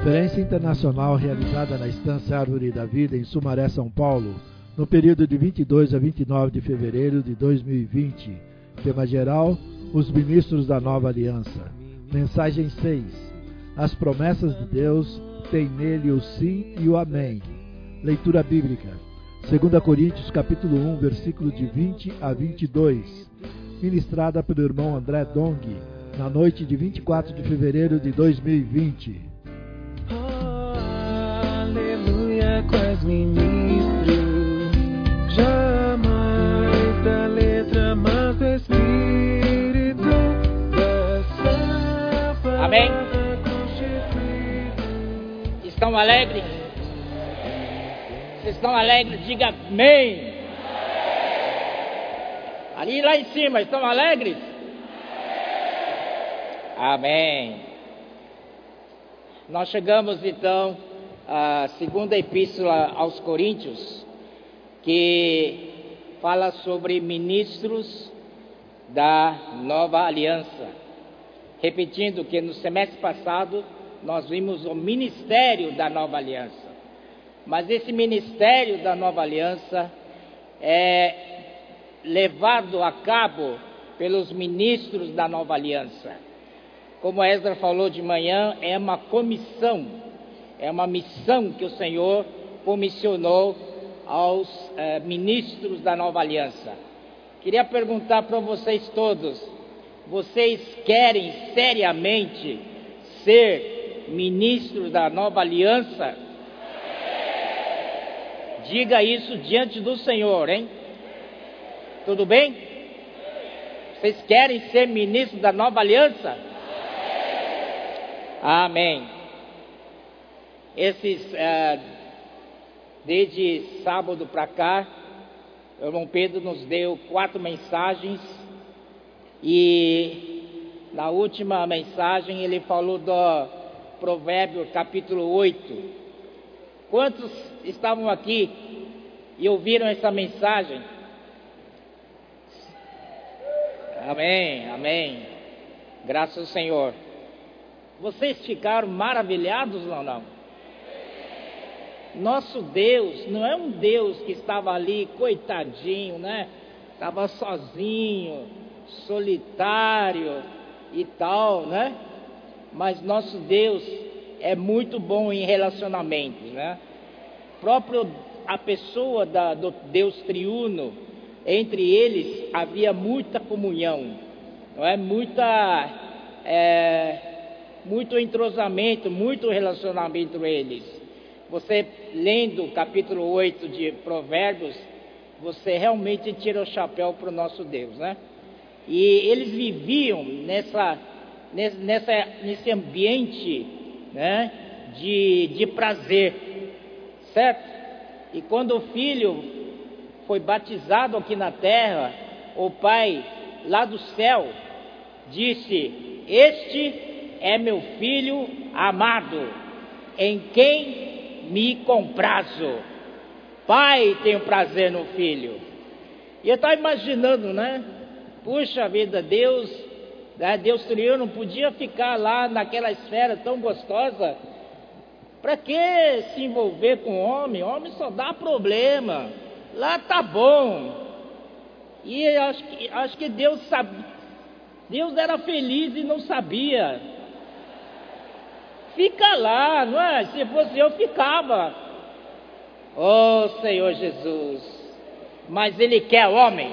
Conferência internacional realizada na Estância Árvore da Vida em Sumaré, São Paulo, no período de 22 a 29 de fevereiro de 2020. Tema geral: Os ministros da nova aliança. Mensagem 6. As promessas de Deus têm nele o sim e o amém. Leitura bíblica. 2 Coríntios capítulo 1, versículo de 20 a 22. Ministrada pelo irmão André Dong, na noite de 24 de fevereiro de 2020. Quais ministro, jamais da letra, mas do Espírito Amém. Estão alegres? Vocês estão alegres? Diga amém. Ali lá em cima, estão alegres? Amém. Nós chegamos então a segunda epístola aos Coríntios, que fala sobre ministros da nova aliança. Repetindo que no semestre passado nós vimos o ministério da nova aliança. Mas esse ministério da nova aliança é levado a cabo pelos ministros da nova aliança. Como Ezra falou de manhã, é uma comissão é uma missão que o Senhor comissionou aos eh, ministros da nova aliança. Queria perguntar para vocês todos: vocês querem seriamente ser ministros da nova aliança? Diga isso diante do Senhor, hein? Tudo bem? Vocês querem ser ministros da nova aliança? Amém. Esses, é, desde sábado para cá, o irmão Pedro nos deu quatro mensagens e na última mensagem ele falou do Provérbio capítulo 8. Quantos estavam aqui e ouviram essa mensagem? Amém, amém. Graças ao Senhor. Vocês ficaram maravilhados ou não? Nosso Deus não é um Deus que estava ali, coitadinho, né? Estava sozinho, solitário e tal, né? Mas nosso Deus é muito bom em relacionamentos, né? Próprio a pessoa da, do Deus triuno, entre eles havia muita comunhão, não é? Muita, é, muito entrosamento, muito relacionamento entre eles. Você lendo o capítulo 8 de Provérbios, você realmente tira o chapéu para o nosso Deus, né? E eles viviam nessa, nessa, nesse ambiente né, de, de prazer, certo? E quando o filho foi batizado aqui na terra, o pai lá do céu disse: Este é meu filho amado, em quem me comprazo. Pai tem prazer no filho. E eu estava imaginando, né? Puxa vida, Deus, né? Deus criou, não podia ficar lá naquela esfera tão gostosa. Para que se envolver com homem? Homem só dá problema. Lá tá bom. E acho que, acho que Deus sabia. Deus era feliz e não sabia. Fica lá, não é? Se fosse eu, ficava. Oh Senhor Jesus. Mas Ele quer homem.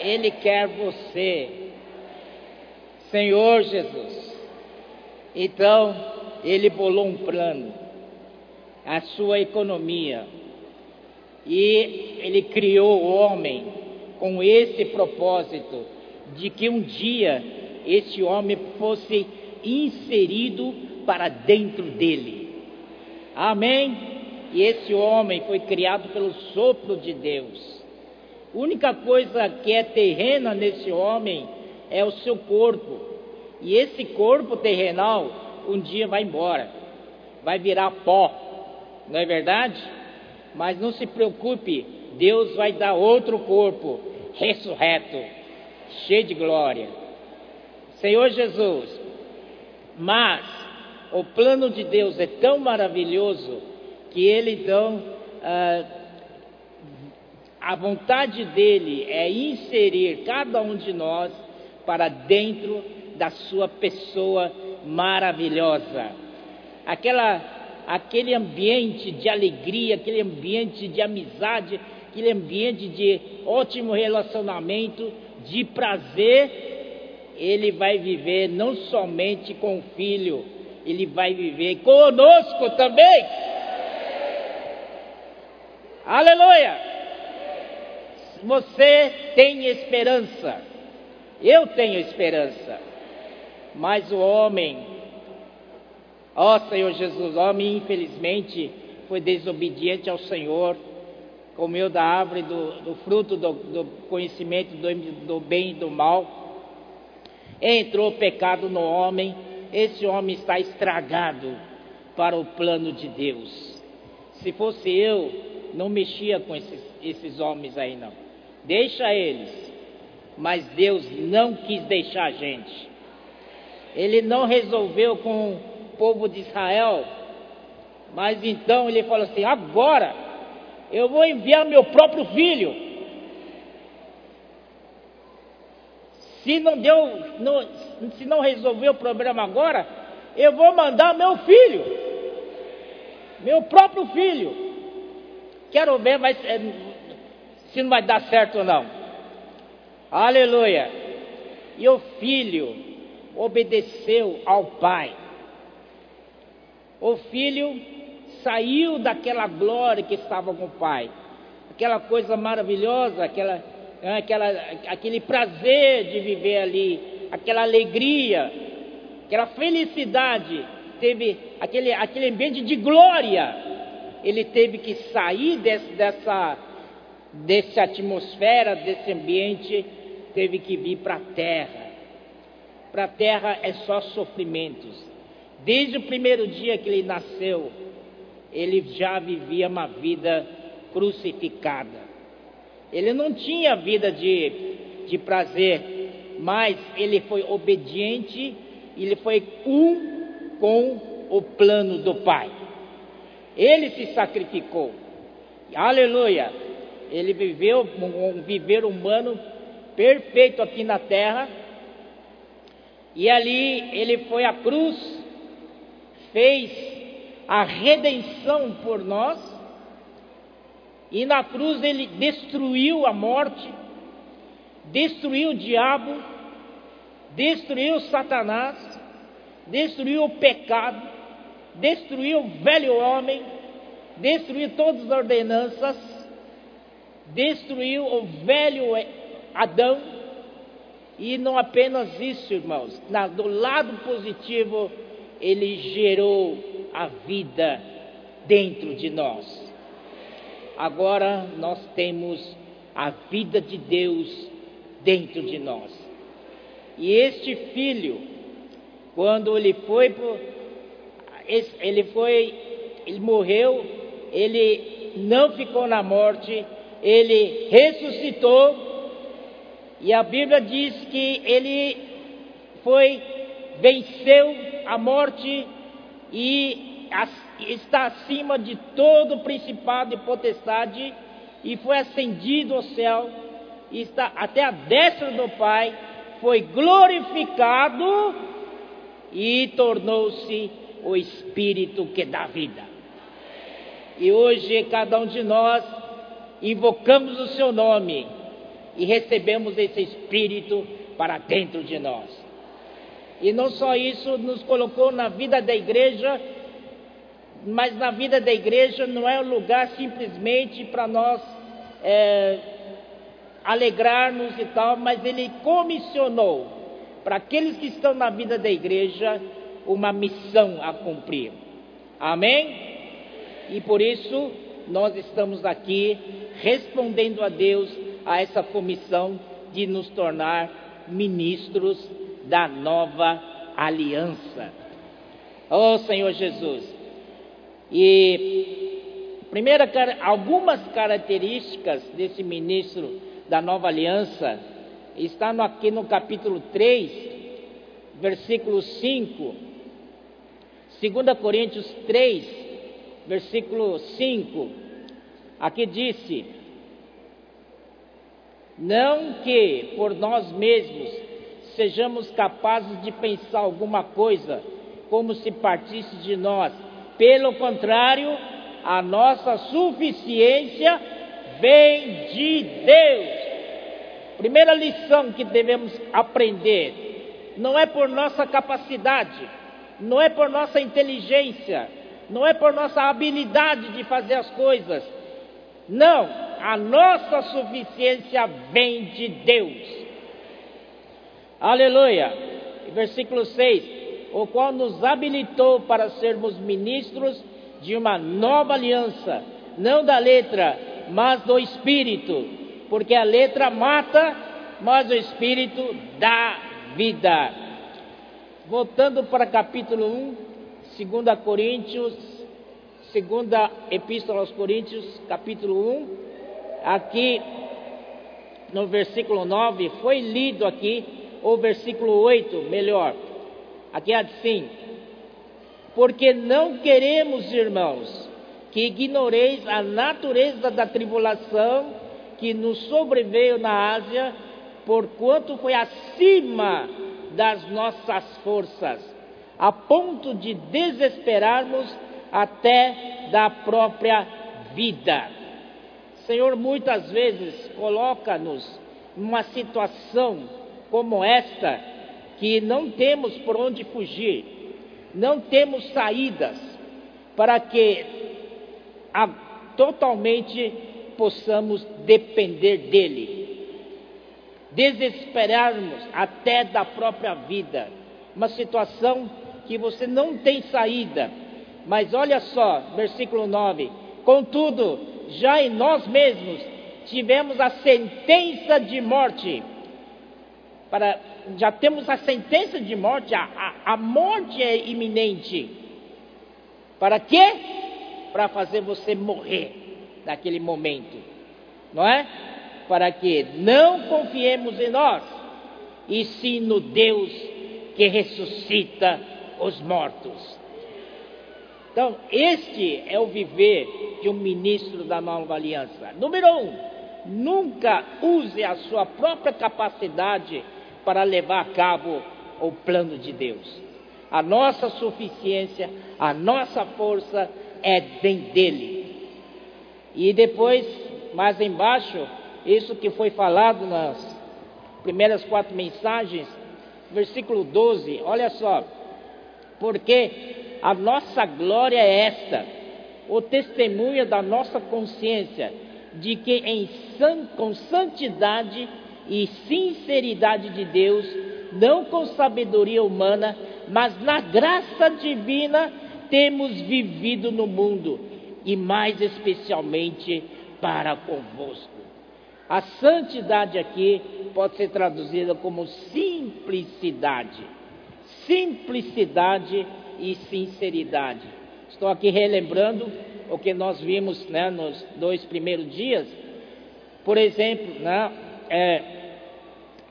Ele quer você. Senhor Jesus. Então, Ele bolou um plano. A sua economia. E Ele criou o homem com esse propósito de que um dia esse homem fosse inserido para dentro dele. Amém? E esse homem foi criado pelo sopro de Deus. A única coisa que é terrena nesse homem é o seu corpo. E esse corpo terrenal um dia vai embora, vai virar pó, não é verdade? Mas não se preocupe, Deus vai dar outro corpo, ressurreto, cheio de glória. Senhor Jesus, mas o plano de Deus é tão maravilhoso que ele então a vontade dele é inserir cada um de nós para dentro da sua pessoa maravilhosa. Aquela, aquele ambiente de alegria, aquele ambiente de amizade, aquele ambiente de ótimo relacionamento, de prazer, ele vai viver não somente com o filho, ele vai viver conosco também. Aleluia! Você tem esperança. Eu tenho esperança. Mas o homem, ó Senhor Jesus, o homem infelizmente foi desobediente ao Senhor, comeu da árvore do, do fruto do, do conhecimento do, do bem e do mal, entrou pecado no homem, esse homem está estragado para o plano de Deus. Se fosse eu, não mexia com esses, esses homens aí não. Deixa eles. Mas Deus não quis deixar a gente. Ele não resolveu com o povo de Israel. Mas então ele falou assim: agora eu vou enviar meu próprio filho. Se não deu, não, se não resolveu o problema agora, eu vou mandar meu filho, meu próprio filho. Quero ver mas, é, se não vai dar certo ou não. Aleluia. E o filho obedeceu ao pai. O filho saiu daquela glória que estava com o pai, aquela coisa maravilhosa, aquela, aquela, aquele prazer de viver ali, aquela alegria, aquela felicidade, teve aquele, aquele ambiente de glória ele teve que sair desse, dessa, dessa atmosfera, desse ambiente, teve que vir para a terra. Para a terra é só sofrimentos. Desde o primeiro dia que ele nasceu, ele já vivia uma vida crucificada. Ele não tinha vida de, de prazer, mas ele foi obediente, ele foi um com o plano do Pai. Ele se sacrificou. Aleluia! Ele viveu um viver humano perfeito aqui na terra. E ali ele foi à cruz, fez a redenção por nós. E na cruz ele destruiu a morte, destruiu o diabo, destruiu Satanás, destruiu o pecado destruiu o velho homem, destruiu todas as ordenanças, destruiu o velho Adão, e não apenas isso, irmãos, na, do lado positivo, ele gerou a vida dentro de nós. Agora nós temos a vida de Deus dentro de nós. E este filho, quando ele foi ele foi, ele morreu, ele não ficou na morte, ele ressuscitou, e a Bíblia diz que ele foi, venceu a morte e está acima de todo o principado e potestade, e foi ascendido ao céu, e está até a destra do Pai, foi glorificado e tornou-se o Espírito que dá vida. E hoje cada um de nós invocamos o seu nome e recebemos esse Espírito para dentro de nós. E não só isso, nos colocou na vida da igreja, mas na vida da igreja não é um lugar simplesmente para nós é, alegrarmos e tal, mas ele comissionou para aqueles que estão na vida da igreja uma missão a cumprir. Amém? E por isso nós estamos aqui respondendo a Deus a essa comissão de nos tornar ministros da nova aliança. Oh Senhor Jesus. E primeira algumas características desse ministro da nova aliança está aqui no capítulo 3, versículo 5 2 Coríntios 3, versículo 5, aqui disse: Não que por nós mesmos sejamos capazes de pensar alguma coisa como se partisse de nós, pelo contrário, a nossa suficiência vem de Deus. Primeira lição que devemos aprender: não é por nossa capacidade, não é por nossa inteligência, não é por nossa habilidade de fazer as coisas. Não, a nossa suficiência vem de Deus. Aleluia. Versículo 6: O qual nos habilitou para sermos ministros de uma nova aliança, não da letra, mas do espírito, porque a letra mata, mas o espírito dá vida. Voltando para capítulo 1, 2 Coríntios, segunda epístola aos Coríntios, capítulo 1, aqui no versículo 9, foi lido aqui, o versículo 8, melhor. Aqui é assim: porque não queremos, irmãos, que ignoreis a natureza da tribulação que nos sobreveio na Ásia, porquanto foi acima das nossas forças, a ponto de desesperarmos até da própria vida. Senhor, muitas vezes coloca-nos numa situação como esta, que não temos por onde fugir, não temos saídas para que a, totalmente possamos depender dele, desesperarmos até da própria vida, uma situação que você não tem saída. Mas olha só, versículo 9: Contudo, já em nós mesmos tivemos a sentença de morte para já temos a sentença de morte, a, a, a morte é iminente. Para quê? Para fazer você morrer naquele momento, não é? Para que não confiemos em nós, e sim no Deus que ressuscita os mortos. Então, este é o viver de um ministro da nova aliança. Número um, nunca use a sua própria capacidade para levar a cabo o plano de Deus. A nossa suficiência, a nossa força é vem dele. E depois, mais embaixo, isso que foi falado nas primeiras quatro mensagens, versículo 12, olha só. Porque a nossa glória é esta, o testemunho da nossa consciência, de que em san, com santidade e sinceridade de Deus, não com sabedoria humana, mas na graça divina, temos vivido no mundo e mais especialmente para convosco. A santidade aqui pode ser traduzida como simplicidade. Simplicidade e sinceridade. Estou aqui relembrando o que nós vimos né, nos dois primeiros dias. Por exemplo, né, é,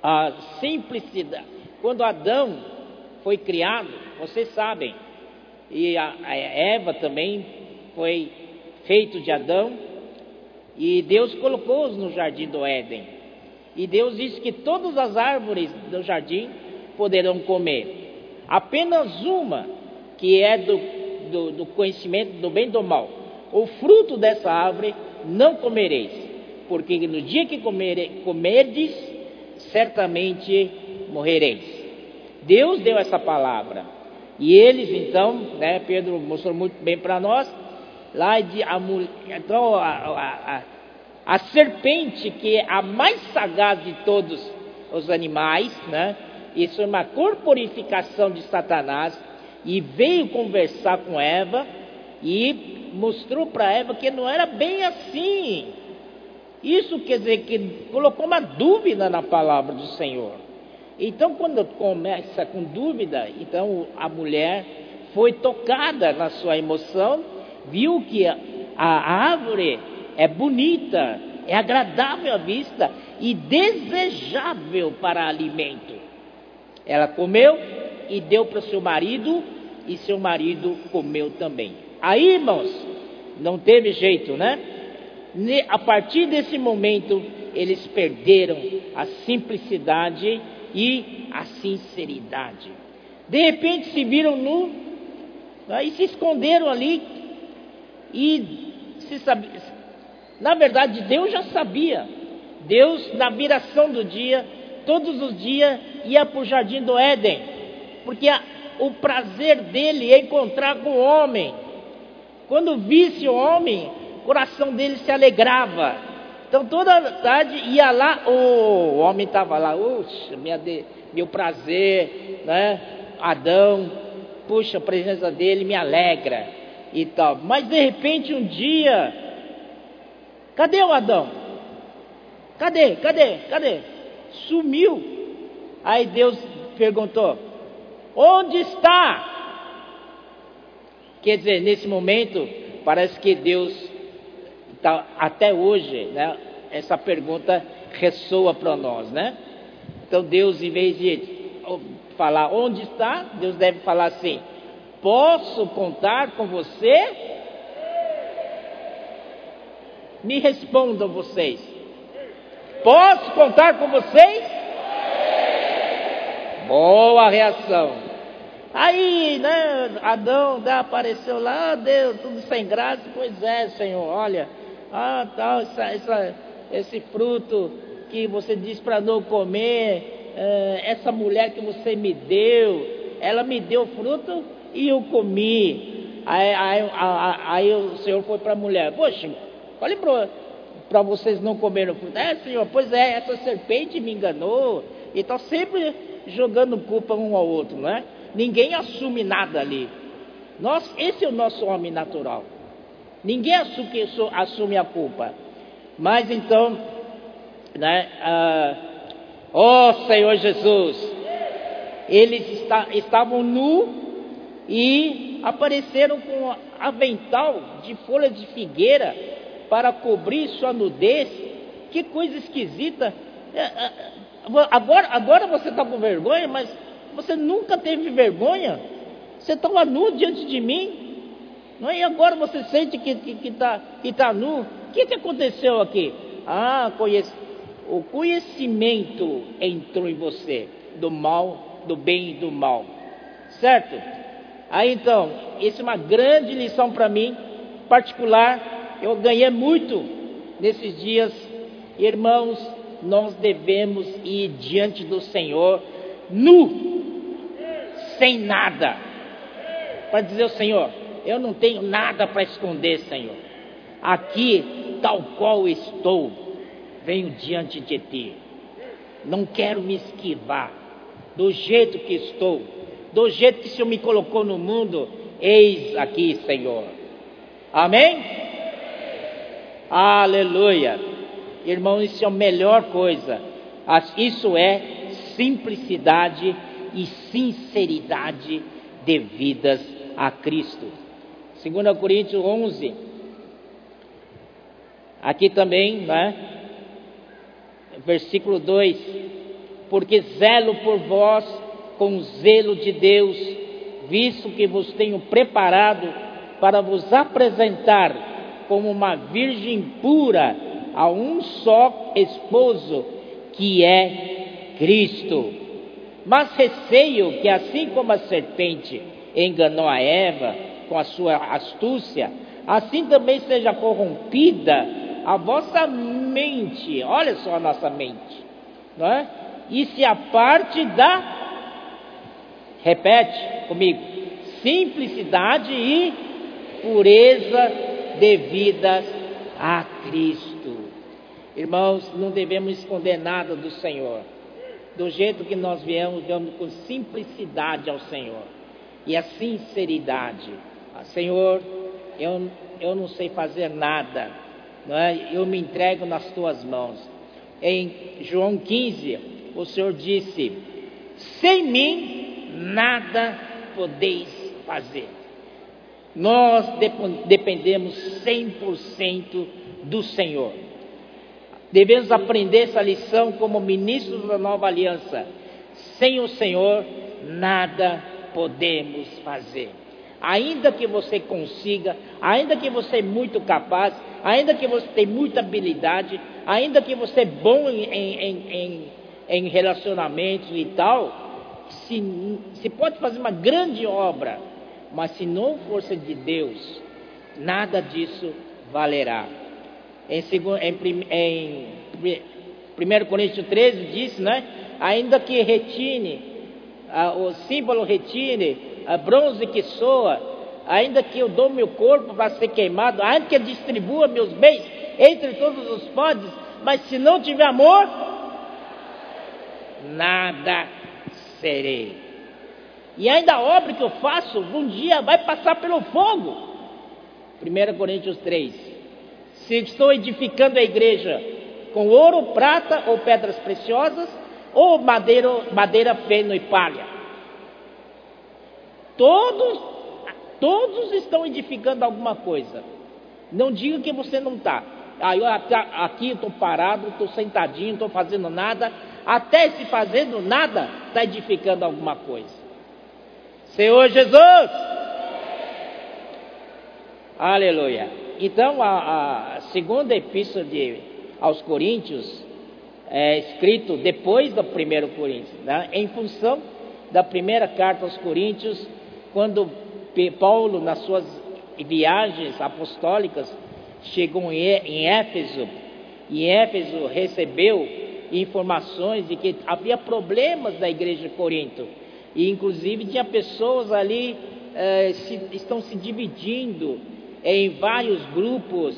a simplicidade. Quando Adão foi criado, vocês sabem, e a, a Eva também foi feito de Adão, e Deus colocou-os no jardim do Éden. E Deus disse que todas as árvores do jardim poderão comer, apenas uma, que é do, do, do conhecimento do bem e do mal. O fruto dessa árvore não comereis, porque no dia que comer, comerdes, certamente morrereis. Deus deu essa palavra. E eles, então, né, Pedro mostrou muito bem para nós, lá de a, então, a, a, a, a serpente, que é a mais sagaz de todos os animais, né, isso é uma corporificação de Satanás, e veio conversar com Eva e mostrou para Eva que não era bem assim. Isso quer dizer que colocou uma dúvida na palavra do Senhor. Então, quando começa com dúvida, então a mulher foi tocada na sua emoção, viu que a, árvore é bonita, é agradável à vista e desejável para alimento. Ela comeu e deu para seu marido, e seu marido comeu também. Aí, irmãos, não teve jeito, né? A partir desse momento, eles perderam a simplicidade e a sinceridade. De repente se viram nu né, e se esconderam ali e se sabia. Na verdade, Deus já sabia. Deus, na viração do dia, todos os dias ia para o jardim do Éden, porque a, o prazer dele é encontrar com o homem. Quando visse o homem, coração dele se alegrava. Então toda tarde ia lá, oh, o homem estava lá, Uxa, minha meu prazer, né? Adão, puxa, a presença dele me alegra e tal. Mas de repente um dia, cadê o Adão? Cadê? Cadê? Cadê? Sumiu. Aí Deus perguntou: Onde está? Quer dizer, nesse momento, parece que Deus, tá, até hoje, né, essa pergunta ressoa para nós, né? Então Deus, em vez de falar onde está, Deus deve falar assim: Posso contar com você? Me respondam vocês. Posso contar com vocês? Boa reação. Aí, né, Adão né, apareceu lá, Deus, tudo sem graça. Pois é, Senhor, olha, ah, tal, essa, essa, esse fruto que você disse para não comer, é, essa mulher que você me deu, ela me deu fruto e eu comi. Aí, aí, aí, o Senhor foi para a mulher, poxa, olha para vocês não comerem fruto. É, Senhor, pois é, essa serpente me enganou. E está sempre jogando culpa um ao outro, não é? Ninguém assume nada ali. Nós, esse é o nosso homem natural. Ninguém assume, a culpa. Mas então, né? Ah, oh Senhor Jesus, eles está, estavam nu e apareceram com avental de folha de figueira para cobrir sua nudez. Que coisa esquisita. É, é, agora, agora você está com vergonha, mas você nunca teve vergonha. Você estava nu diante de mim. Não é? E agora você sente que está que, que tá, que tá nu. O que, que aconteceu aqui? Ah, conhece, o conhecimento entrou em você do mal, do bem e do mal. Certo? Aí então, isso é uma grande lição para mim, particular. Eu ganhei muito nesses dias. Irmãos, nós devemos ir diante do Senhor nu, sem nada, para dizer ao Senhor: Eu não tenho nada para esconder, Senhor. Aqui, tal qual estou, venho diante de Ti. Não quero me esquivar, do jeito que estou do jeito que o Senhor me colocou no mundo, eis aqui, Senhor. Amém? Aleluia. Irmão, isso é a melhor coisa. Isso é simplicidade e sinceridade devidas a Cristo. 2 Coríntios 11. Aqui também, né? Versículo 2: Porque zelo por vós com zelo de Deus, visto que vos tenho preparado para vos apresentar como uma virgem pura a um só esposo, que é Cristo. Mas receio que, assim como a serpente enganou a Eva com a sua astúcia, assim também seja corrompida a vossa mente. Olha só a nossa mente, não é? E se a parte da Repete comigo: simplicidade e pureza devidas a Cristo. Irmãos, não devemos esconder nada do Senhor. Do jeito que nós viemos, viemos com simplicidade ao Senhor. E a sinceridade. Senhor, eu, eu não sei fazer nada. Não é? Eu me entrego nas tuas mãos. Em João 15, o Senhor disse: Sem mim nada podeis fazer. Nós dependemos 100% do Senhor. Devemos aprender essa lição como ministros da nova aliança. Sem o Senhor, nada podemos fazer. Ainda que você consiga, ainda que você é muito capaz, ainda que você tem muita habilidade, ainda que você é bom em, em, em, em relacionamentos e tal, se, se pode fazer uma grande obra, mas se não força de Deus, nada disso valerá. Em, em, em 1 Coríntios 13 diz, né? Ainda que retine, o símbolo retine, a bronze que soa, ainda que eu dou meu corpo para ser queimado, ainda que eu distribua meus bens entre todos os podes, mas se não tiver amor, nada serei. E ainda a obra que eu faço, um dia vai passar pelo fogo. 1 Coríntios 3. Se estou edificando a igreja com ouro, prata ou pedras preciosas, ou madeira, madeira feno e palha. Todos, todos estão edificando alguma coisa. Não diga que você não está. Ah, eu aqui estou parado, estou sentadinho, estou fazendo nada. Até se fazendo nada, está edificando alguma coisa. Senhor Jesus! Aleluia. Então, a, a segunda epístola de, aos Coríntios é escrito depois do primeiro Coríntios, né? em função da primeira carta aos Coríntios, quando Paulo, nas suas viagens apostólicas, chegou em Éfeso, e Éfeso recebeu informações de que havia problemas da igreja de Corinto, e inclusive tinha pessoas ali eh, se, estão se dividindo em vários grupos,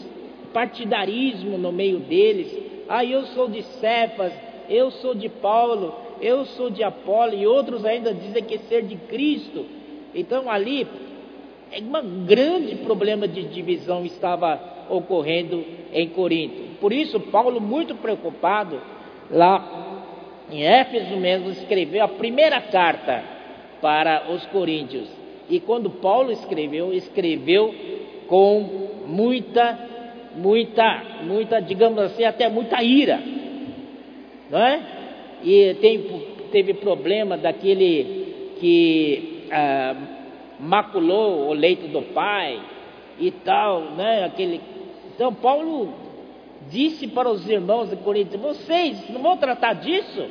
partidarismo no meio deles. Ah, eu sou de Cefas, eu sou de Paulo, eu sou de Apolo, e outros ainda dizem que ser de Cristo. Então ali é um grande problema de divisão estava ocorrendo em Corinto. Por isso, Paulo, muito preocupado, lá em Éfeso mesmo, escreveu a primeira carta para os coríntios. E quando Paulo escreveu, escreveu com muita, muita, muita, digamos assim, até muita ira, não é? E tem, teve problema daquele que ah, maculou o leito do pai e tal, né? Aquele, então Paulo disse para os irmãos de Corinto: vocês não vão tratar disso?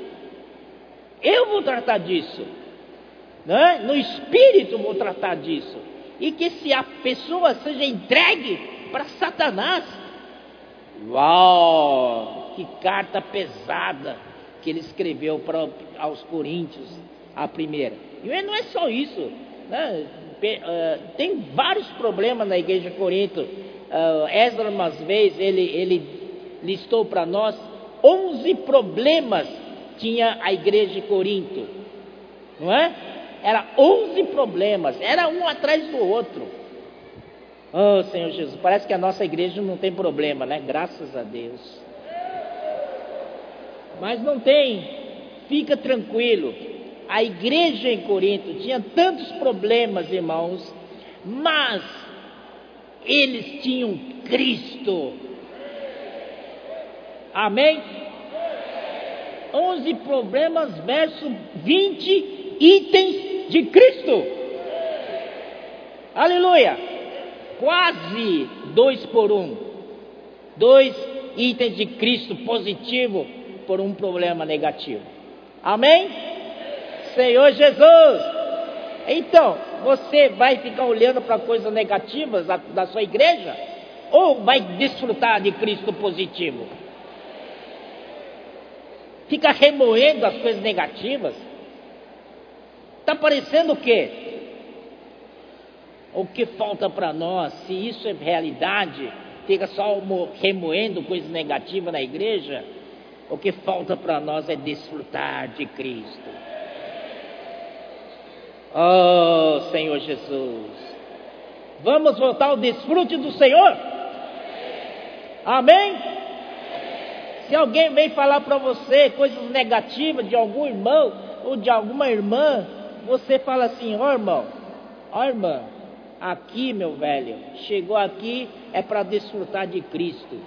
Eu vou tratar disso. Né? No espírito vou tratar disso. E que se a pessoa seja entregue para Satanás. Uau! Que carta pesada que ele escreveu para, aos Coríntios, a primeira. E não é só isso. Né? Ah, tem vários problemas na igreja de Corinto. Uh, Ezra, umas vezes, ele, ele listou para nós 11 problemas tinha a igreja de Corinto, não é? Era 11 problemas, era um atrás do outro. Oh, Senhor Jesus, parece que a nossa igreja não tem problema, né? Graças a Deus. Mas não tem, fica tranquilo. A igreja em Corinto tinha tantos problemas, irmãos, mas eles tinham Cristo. Amém? 11 problemas, verso 20 itens de Cristo. Aleluia! Quase dois por um. Dois itens de Cristo positivo por um problema negativo. Amém? Senhor Jesus. Então, você vai ficar olhando para coisas negativas da, da sua igreja? Ou vai desfrutar de Cristo positivo? fica remoendo as coisas negativas. Está parecendo o quê? O que falta para nós, se isso é realidade, fica só remoendo coisas negativas na igreja, o que falta para nós é desfrutar de Cristo. Oh, Senhor Jesus. Vamos voltar ao desfrute do Senhor? Amém? Se alguém vem falar para você coisas negativas de algum irmão ou de alguma irmã, você fala assim: ó oh, irmão, ó oh, irmã, aqui meu velho, chegou aqui é para desfrutar de Cristo.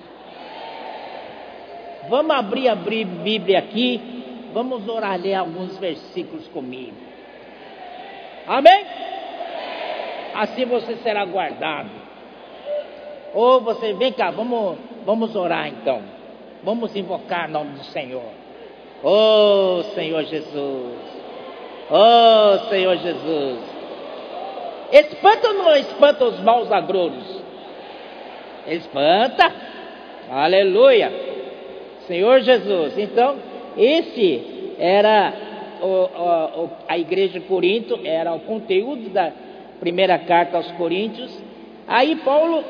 Vamos abrir a Bíblia aqui, vamos orar ler alguns versículos comigo. Amém? assim você será guardado. Ou você, vem cá, vamos, vamos orar então. Vamos invocar o nome do Senhor. Oh Senhor Jesus. Oh Senhor Jesus. Espanta ou não espanta os maus agrouros? Espanta. Aleluia. Senhor Jesus. Então, esse era o, a igreja de Corinto, era o conteúdo da primeira carta aos Coríntios. Aí Paulo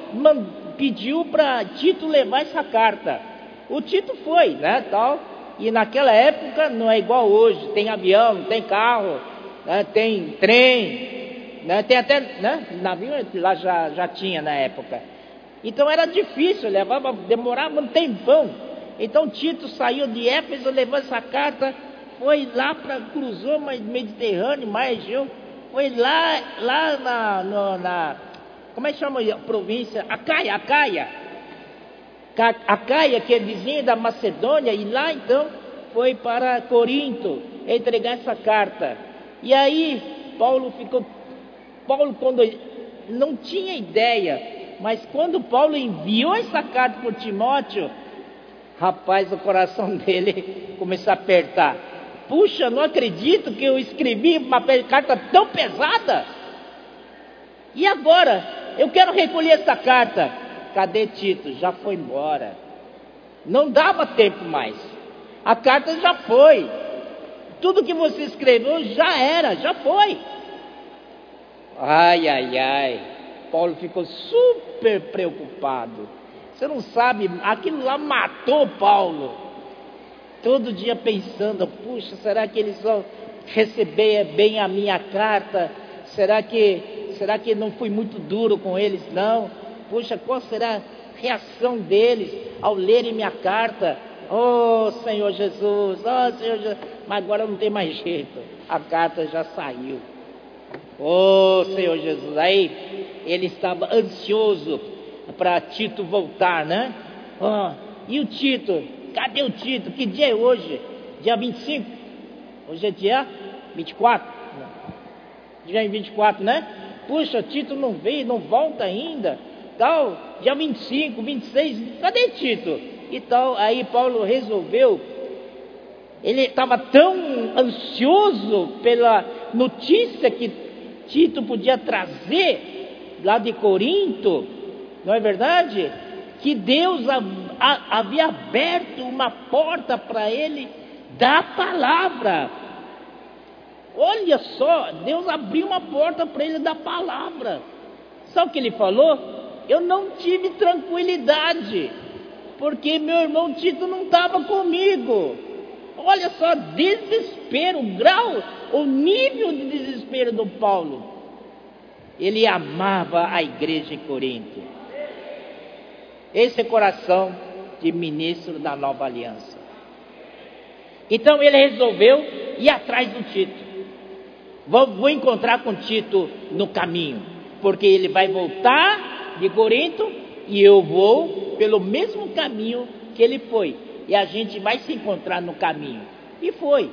pediu para Tito levar essa carta. O Tito foi, né, tal. E naquela época não é igual hoje, tem avião, tem carro, né, tem trem, né, tem até, né, navio lá já, já tinha na época. Então era difícil, levava, demorava um tempão. Então Tito saiu de Éfeso, levou essa carta, foi lá para cruzou mais Mediterrâneo, mais Egeu, foi lá, lá na, no, na como é que chama a província? Acaia, Acaia. Acaia, que é vizinha da Macedônia, e lá então foi para Corinto entregar essa carta. E aí Paulo ficou, Paulo quando não tinha ideia, mas quando Paulo enviou essa carta para Timóteo, rapaz, o coração dele começou a apertar. Puxa, não acredito que eu escrevi uma carta tão pesada. E agora? Eu quero recolher essa carta. Cadê Tito? Já foi embora. Não dava tempo mais. A carta já foi. Tudo que você escreveu já era, já foi. Ai, ai, ai. Paulo ficou super preocupado. Você não sabe, aquilo lá matou Paulo. Todo dia pensando, puxa, será que eles vão receber bem a minha carta? Será que será que não fui muito duro com eles? Não. Puxa, qual será a reação deles ao lerem minha carta? Oh, Senhor Jesus, oh, Senhor Jesus. Mas agora não tem mais jeito, a carta já saiu. Oh, Senhor Jesus. Aí ele estava ansioso para Tito voltar, né? Oh, e o Tito? Cadê o Tito? Que dia é hoje? Dia 25? Hoje é dia 24? Dia 24, né? Puxa, Tito não veio, não volta ainda. Tal, dia 25, 26, cadê? E tal, aí Paulo resolveu. Ele estava tão ansioso pela notícia que Tito podia trazer lá de Corinto, não é verdade? Que Deus havia aberto uma porta para ele da palavra. Olha só, Deus abriu uma porta para ele da palavra. Sabe o que ele falou? Eu não tive tranquilidade, porque meu irmão Tito não estava comigo. Olha só, desespero, o grau, o nível de desespero do Paulo. Ele amava a igreja em Corinto. Esse é coração de ministro da nova aliança. Então ele resolveu ir atrás do Tito. Vou, vou encontrar com Tito no caminho, porque ele vai voltar de Corinto e eu vou pelo mesmo caminho que ele foi. E a gente vai se encontrar no caminho. E foi.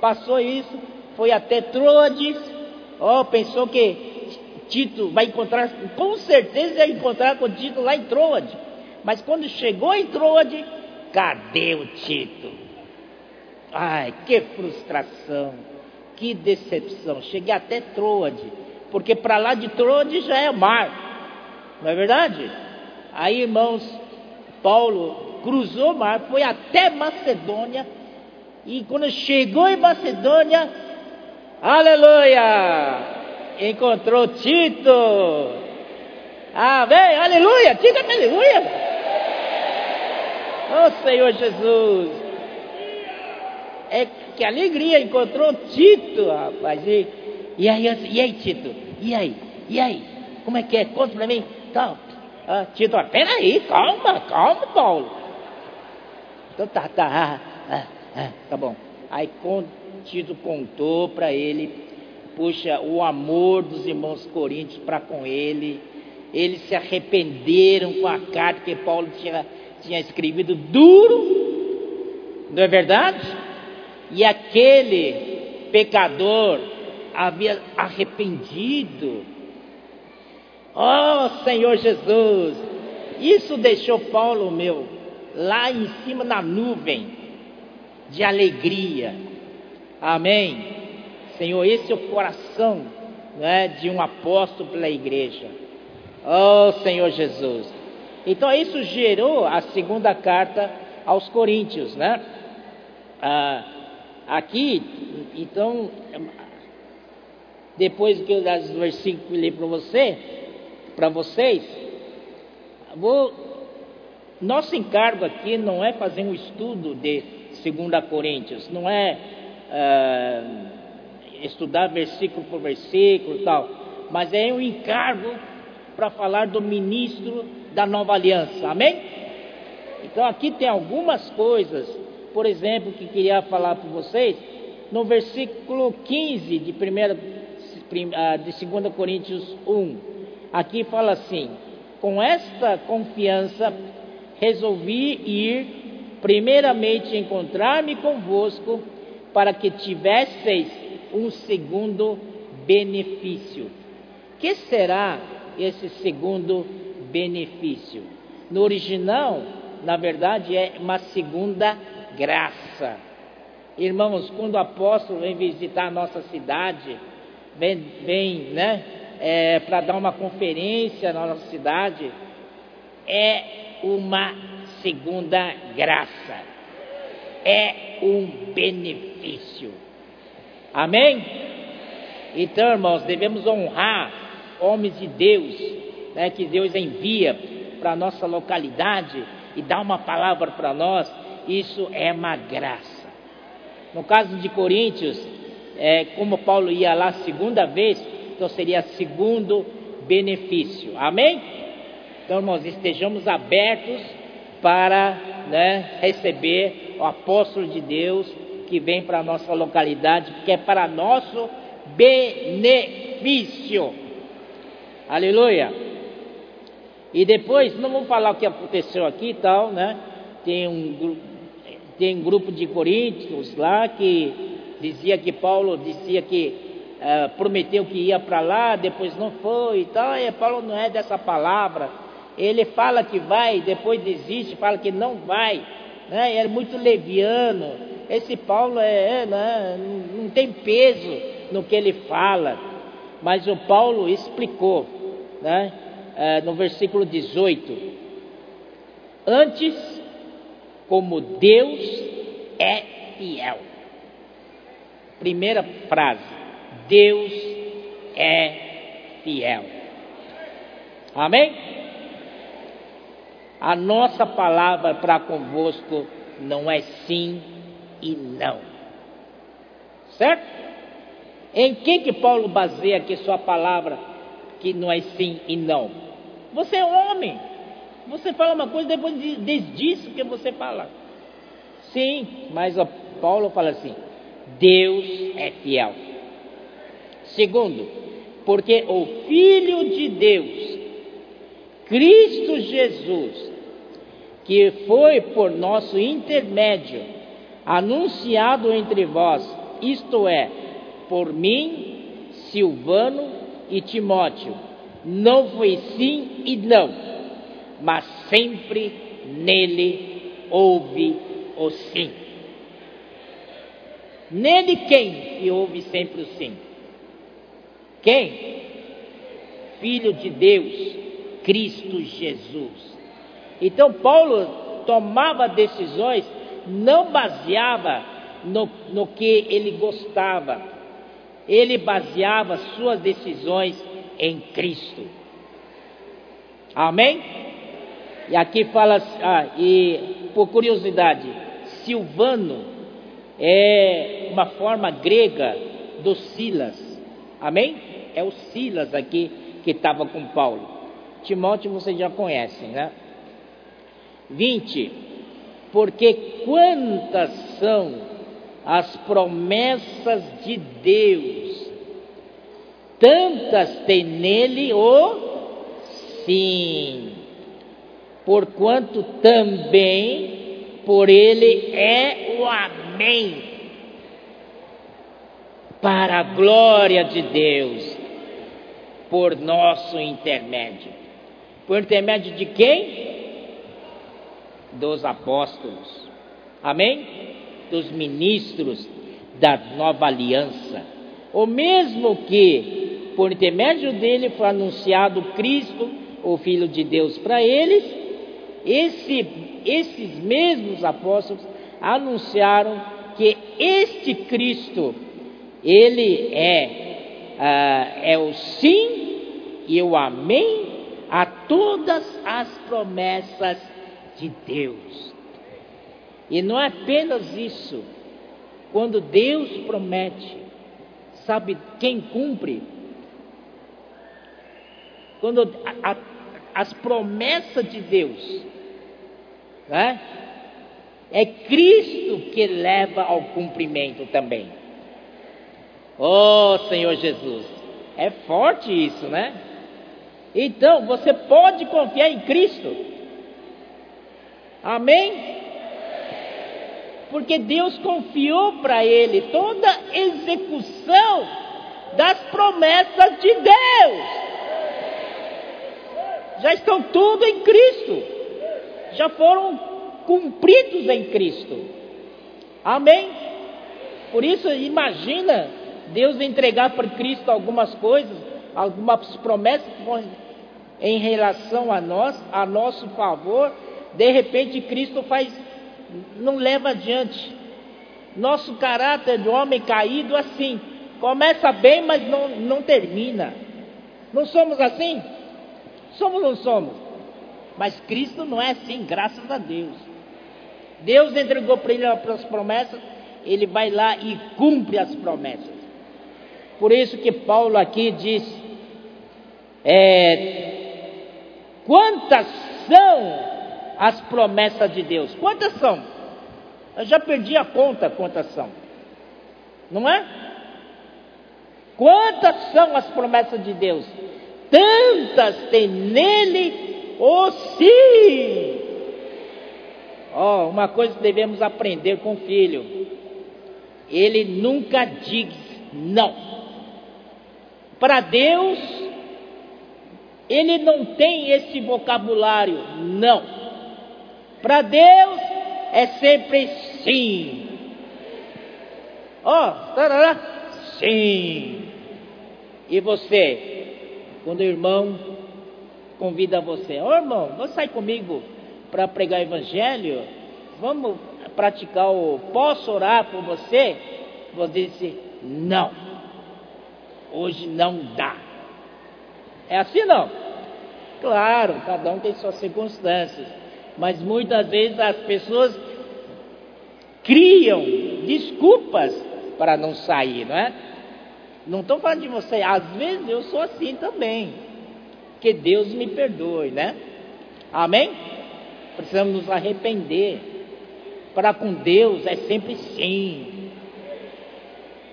Passou isso, foi até Troades. Oh, pensou que Tito vai encontrar, com certeza ia encontrar com Tito lá em Troade. Mas quando chegou em Troade, cadê o Tito? Ai, que frustração. Que decepção. Cheguei até Troade, porque para lá de Troade já é mar, não é verdade? Aí, irmãos, Paulo cruzou o mar, foi até Macedônia, e quando chegou em Macedônia, aleluia, encontrou Tito. Amém, aleluia, diga aleluia. Oh Senhor Jesus, é que alegria, encontrou Tito, rapaz. E, e, aí, e aí, Tito? E aí? E aí? Como é que é? Conta pra mim. Então, ah, Tito, peraí, calma, calma, Paulo. Então tá, tá, ah, ah, ah, tá bom. Aí Tito contou para ele, puxa, o amor dos irmãos coríntios para com ele. Eles se arrependeram com a carta que Paulo tinha, tinha escrevido duro, não é verdade? e aquele pecador havia arrependido. Oh, Senhor Jesus! Isso deixou Paulo, meu, lá em cima na nuvem de alegria. Amém. Senhor, esse é o coração né, de um apóstolo pela igreja. Oh, Senhor Jesus. Então isso gerou a segunda carta aos Coríntios, né? Ah, aqui, então, depois que eu dar os versículos que li para você, para vocês, vou, nosso encargo aqui não é fazer um estudo de 2 Coríntios, não é ah, estudar versículo por versículo e tal, mas é um encargo para falar do ministro da nova aliança, amém? Então aqui tem algumas coisas, por exemplo, que queria falar para vocês, no versículo 15 de, primeira, ah, de 2 Coríntios 1, aqui fala assim: com esta confiança resolvi ir primeiramente encontrar-me convosco para que tivesseis um segundo benefício. Que será esse segundo benefício? No original, na verdade, é uma segunda graça. Irmãos, quando o apóstolo vem visitar a nossa cidade, vem, vem né, é, para dar uma conferência na nossa cidade, é uma segunda graça, é um benefício. Amém? Então, irmãos, devemos honrar homens de Deus, né, que Deus envia para a nossa localidade e dá uma palavra para nós, isso é uma graça. No caso de Coríntios, é, como Paulo ia lá segunda vez, então seria segundo benefício. Amém? Então, irmãos, estejamos abertos para né, receber o apóstolo de Deus que vem para a nossa localidade, que é para nosso benefício. Aleluia. E depois, não vamos falar o que aconteceu aqui e tal, né? Tem um, tem um grupo de coríntios lá que dizia que Paulo dizia que uh, prometeu que ia para lá, depois não foi e tal. E Paulo não é dessa palavra. Ele fala que vai, depois desiste, fala que não vai. Né? É muito leviano esse Paulo é, é né, não tem peso no que ele fala, mas o Paulo explicou, né, é, no versículo 18: Antes, como Deus é fiel. Primeira frase: Deus é fiel. Amém? A nossa palavra para convosco não é sim e não. Certo? Em que que Paulo baseia aqui sua palavra que não é sim e não? Você é homem. Você fala uma coisa depois disso que você fala. Sim, mas Paulo fala assim: Deus é fiel. Segundo, porque o Filho de Deus, Cristo Jesus, que foi por nosso intermédio anunciado entre vós, isto é, por mim, Silvano e Timóteo, não foi sim e não, mas sempre nele houve o sim. Nele quem que houve sempre o sim? Quem? Filho de Deus, Cristo Jesus. Então Paulo tomava decisões não baseava no, no que ele gostava, ele baseava suas decisões em Cristo. Amém? E aqui fala, ah, e por curiosidade, Silvano é uma forma grega do Silas. Amém? É o Silas aqui que estava com Paulo. Timóteo vocês já conhecem, né? 20 porque quantas são as promessas de Deus, tantas tem nele o sim, porquanto também por ele é o amém, para a glória de Deus. por nosso intermédio. Por intermédio de quem? Dos apóstolos. Amém? Dos ministros da nova aliança. O mesmo que, por intermédio dele, foi anunciado Cristo, o Filho de Deus, para eles, esse, esses mesmos apóstolos anunciaram que este Cristo, ele é, uh, é o sim e o amém a todas as promessas de Deus. E não é apenas isso. Quando Deus promete, sabe quem cumpre? Quando a, a, as promessas de Deus, né? É Cristo que leva ao cumprimento também. Oh Senhor Jesus, é forte isso, né? Então você pode confiar em Cristo. Amém? Porque Deus confiou para ele toda a execução das promessas de Deus. Já estão tudo em Cristo. Já foram cumpridos em Cristo. Amém? Por isso, imagina Deus entregar para Cristo algumas coisas, algumas promessas em relação a nós, a nosso favor. De repente, Cristo faz, não leva adiante. Nosso caráter de homem caído assim, começa bem, mas não, não termina. Não somos assim? Somos ou não somos? Mas Cristo não é assim, graças a Deus. Deus entregou para ele as promessas, ele vai lá e cumpre as promessas. Por isso que Paulo aqui diz: é, quantas são as promessas de Deus? Quantas são? Eu já perdi a conta quantas são. Não é? Quantas são as promessas de Deus? Tantas tem nele o sim. Ó, oh, uma coisa que devemos aprender com o filho: ele nunca diz não. Para Deus, ele não tem esse vocabulário, não. Para Deus é sempre sim. Ó, oh, sim. E você, quando o irmão convida você, ó oh, irmão, vamos sair comigo para pregar o evangelho, vamos praticar o posso orar por você? Você disse, não, hoje não dá. É assim não? Claro, cada um tem suas circunstâncias, mas muitas vezes as pessoas criam desculpas para não sair, não é? Não estou falando de você, às vezes eu sou assim também. Que Deus me perdoe, né? Amém? precisamos nos arrepender. Para com Deus é sempre sim.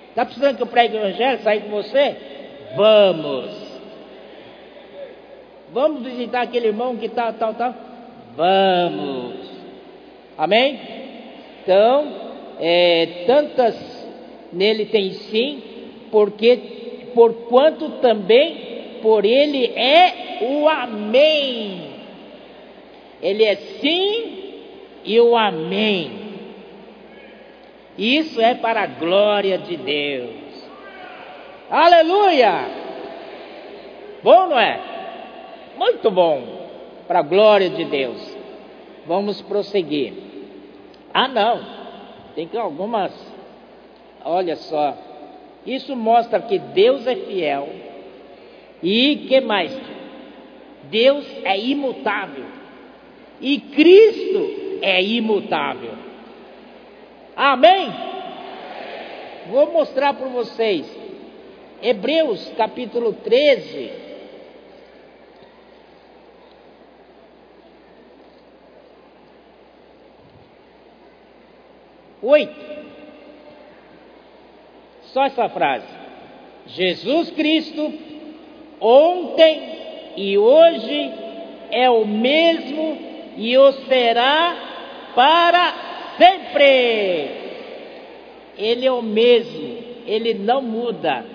Está precisando que eu pregue o Evangelho, sair com você? Vamos. Vamos visitar aquele irmão que está, tal, tal? Vamos. Amém? Então, é, tantas nele tem sim, porque porquanto também por ele é o amém. Ele é sim e o amém. Isso é para a glória de Deus. Aleluia! Bom, não é? Muito bom. Para a glória de Deus. Vamos prosseguir. Ah, não. Tem que algumas. Olha só. Isso mostra que Deus é fiel. E que mais? Deus é imutável. E Cristo é imutável. Amém? Vou mostrar para vocês. Hebreus capítulo 13. Oito. Só essa frase. Jesus Cristo, ontem e hoje é o mesmo e o será para sempre. Ele é o mesmo, ele não muda.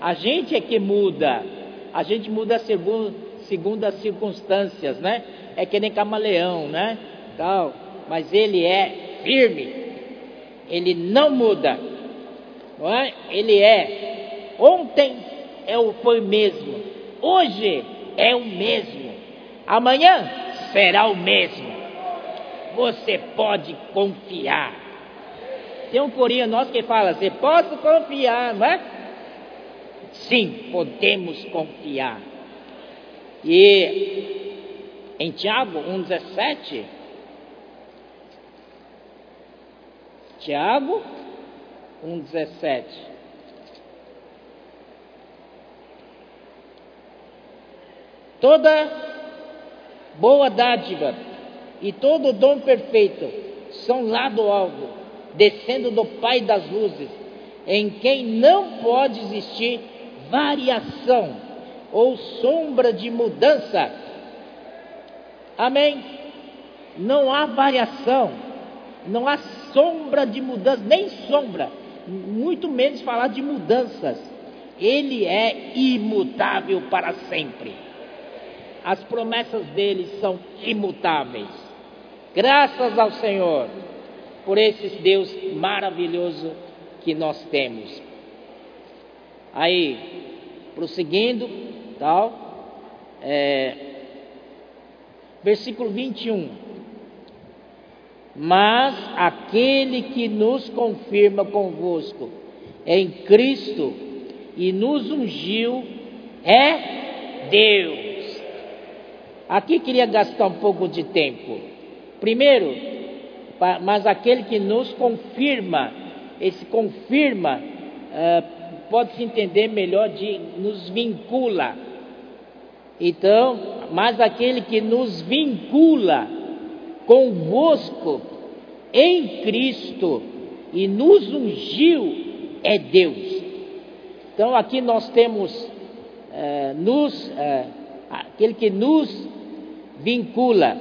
A gente é que muda. A gente muda segundo, segundo as circunstâncias, né? É que nem camaleão, né? Tal. Mas ele é firme. Ele não muda. Não é? Ele é. Ontem é o foi mesmo. Hoje é o mesmo. Amanhã será o mesmo. Você pode confiar. Tem um corinho nosso que fala, você pode confiar, não é? Sim, podemos confiar. E em Tiago 1,17, Tiago 1,17. Toda boa dádiva e todo dom perfeito são lá do alto, descendo do Pai das luzes, em quem não pode existir variação ou sombra de mudança. Amém? Não há variação, não há sombra de mudança, nem sombra, muito menos falar de mudanças. Ele é imutável para sempre. As promessas dele são imutáveis. Graças ao Senhor por esse Deus maravilhoso que nós temos. Aí, prosseguindo, tal, é, versículo 21. Mas aquele que nos confirma convosco em Cristo e nos ungiu é Deus. Aqui queria gastar um pouco de tempo. Primeiro, mas aquele que nos confirma, esse confirma, uh, pode-se entender melhor de nos vincula. Então, mas aquele que nos vincula convosco em Cristo e nos ungiu é Deus. Então aqui nós temos é, nos, é, aquele que nos vincula.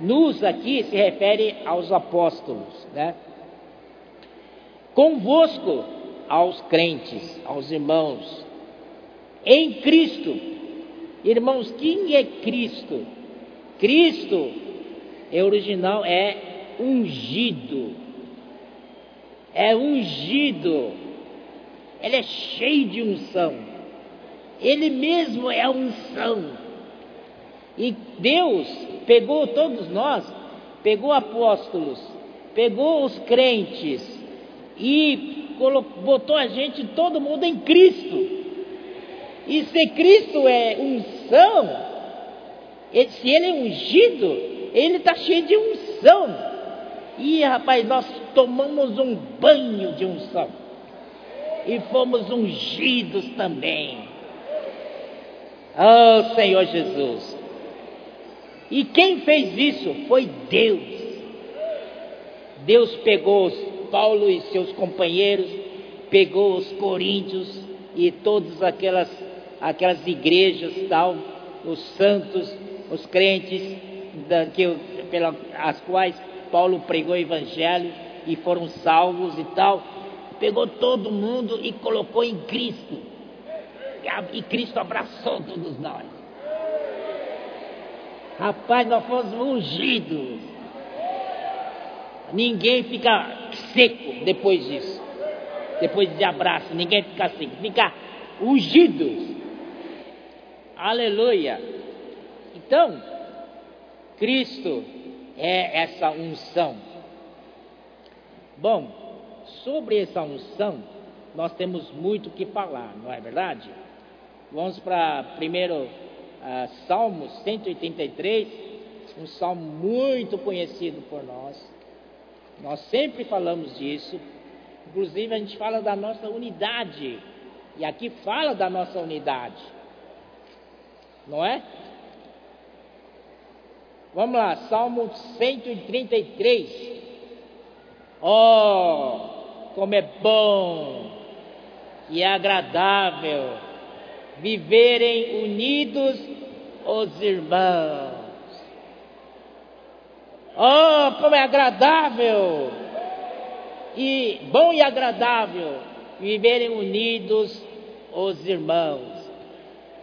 Nos aqui se refere aos apóstolos, né? Convosco aos crentes, aos irmãos, em Cristo. Irmãos, quem é Cristo? Cristo, é original, é ungido. É ungido. Ele é cheio de unção. Ele mesmo é a unção. E Deus pegou todos nós, pegou apóstolos, pegou os crentes e botou a gente, todo mundo em Cristo. E se Cristo é unção, se ele é ungido, ele está cheio de unção. E rapaz, nós tomamos um banho de unção. E fomos ungidos também. Oh Senhor Jesus. E quem fez isso foi Deus. Deus pegou Paulo e seus companheiros, pegou os coríntios e todas aquelas, aquelas igrejas, tal, os santos, os crentes, da, que, pelas as quais Paulo pregou o evangelho e foram salvos e tal. Pegou todo mundo e colocou em Cristo. E Cristo abraçou todos nós. Rapaz, nós fomos ungidos. Ninguém fica seco depois disso. Depois de abraço, ninguém fica seco. Fica ungido. Aleluia. Então, Cristo é essa unção. Bom, sobre essa unção, nós temos muito que falar, não é verdade? Vamos para primeiro uh, Salmo 183, um salmo muito conhecido por nós. Nós sempre falamos disso. Inclusive a gente fala da nossa unidade. E aqui fala da nossa unidade. Não é? Vamos lá, Salmo 133. Oh, como é bom e agradável viverem unidos os irmãos. Oh, como é agradável! E bom e agradável viverem unidos os irmãos.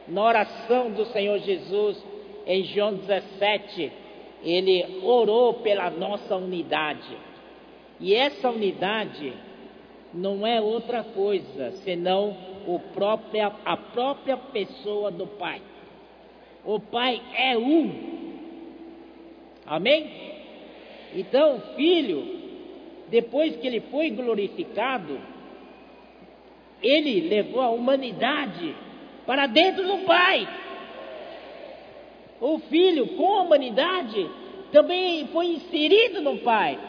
na oração do Senhor Jesus, em João 17, ele orou pela nossa unidade. E essa unidade não é outra coisa senão o própria, a própria pessoa do Pai. O Pai é um. Amém? Então, o Filho, depois que ele foi glorificado, ele levou a humanidade para dentro do Pai. O Filho, com a humanidade, também foi inserido no Pai.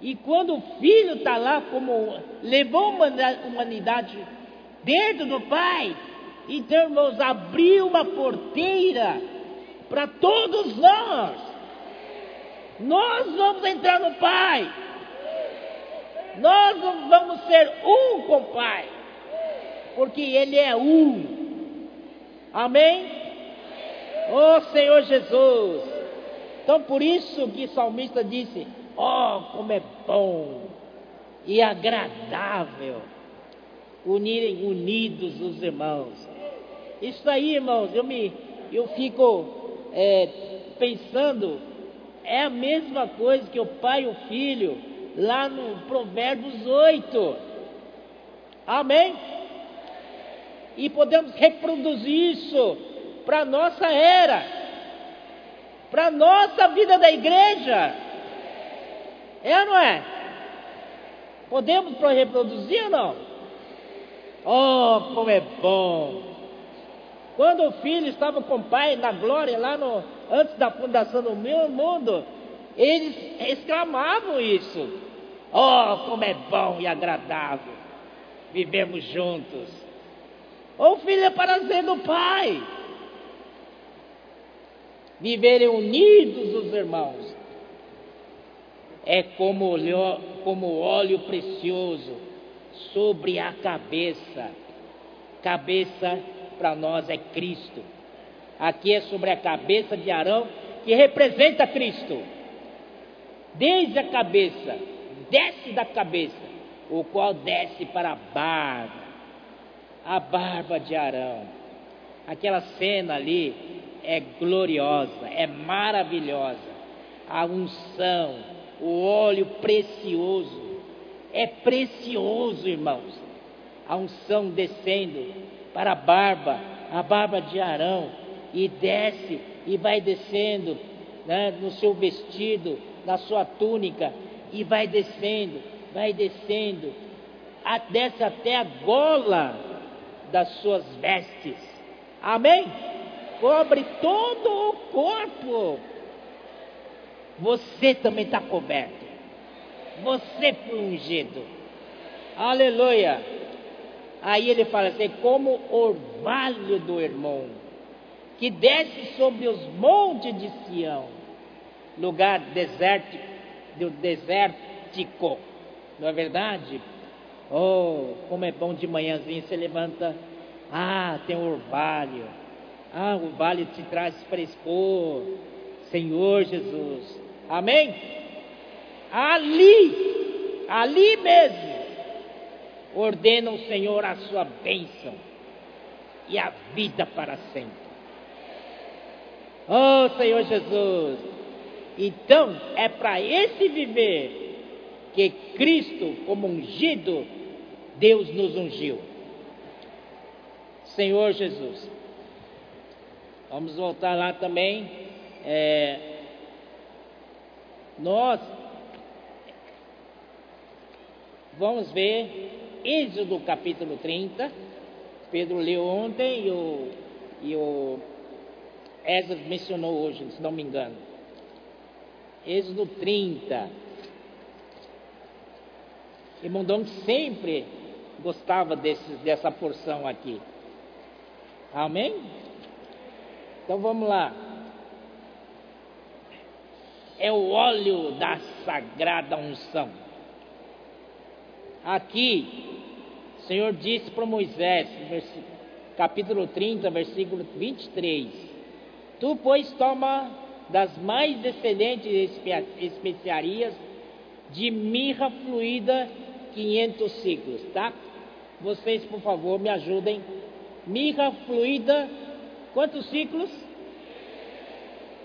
E quando o Filho está lá, como levou a humanidade dentro do Pai, então, irmãos, abriu uma porteira para todos nós. Nós vamos entrar no Pai. Nós vamos ser um com o Pai. Porque Ele é um. Amém? Oh Senhor Jesus. Então por isso que o salmista disse: Oh, como é bom e agradável unirem unidos os irmãos. Isso aí, irmãos, eu me eu fico é, pensando, é a mesma coisa que o pai e o filho, lá no Provérbios 8. Amém? E podemos reproduzir isso para a nossa era, para a nossa vida da igreja. É ou não é? Podemos reproduzir ou não? Oh, como é bom! Quando o filho estava com o pai na glória, lá no, antes da fundação do meu mundo, eles exclamavam isso. Oh, como é bom e agradável vivemos juntos. O filho é para ser do pai. Viverem unidos os irmãos. É como, como óleo precioso sobre a cabeça. Cabeça para nós é Cristo. Aqui é sobre a cabeça de Arão, que representa Cristo. Desde a cabeça, desce da cabeça, o qual desce para a barba, a barba de Arão. Aquela cena ali é gloriosa, é maravilhosa. A unção, o óleo precioso, é precioso, irmãos. A unção descendo para a barba, a barba de Arão, e desce e vai descendo né, no seu vestido, na sua túnica, e vai descendo, vai descendo, desce até a gola das suas vestes. Amém? Cobre todo o corpo. Você também está coberto. Você foi ungido. Aleluia. Aí ele fala assim: como orvalho do irmão, que desce sobre os montes de Sião, lugar desértico, do desértico, não é verdade? Oh, como é bom de manhãzinha, você levanta, ah, tem um orvalho, ah, o orvalho te traz frescor, Senhor Jesus, amém? Ali, ali mesmo, ordena o Senhor a sua bênção e a vida para sempre. Oh Senhor Jesus! Então é para esse viver que Cristo, como ungido, Deus nos ungiu. Senhor Jesus. Vamos voltar lá também. É, nós vamos ver Êxodo capítulo 30. Pedro leu ontem e o, e o mencionou hoje, se não me engano. Êxodo 30. Irmão Dom sempre gostava desse, dessa porção aqui. Amém? Então vamos lá. É o óleo da sagrada unção. Aqui o Senhor disse para Moisés, capítulo 30, versículo 23: Tu, pois, toma das mais excelentes especiarias de mirra fluida 500 ciclos, tá? Vocês, por favor, me ajudem Mirra fluida, quantos ciclos?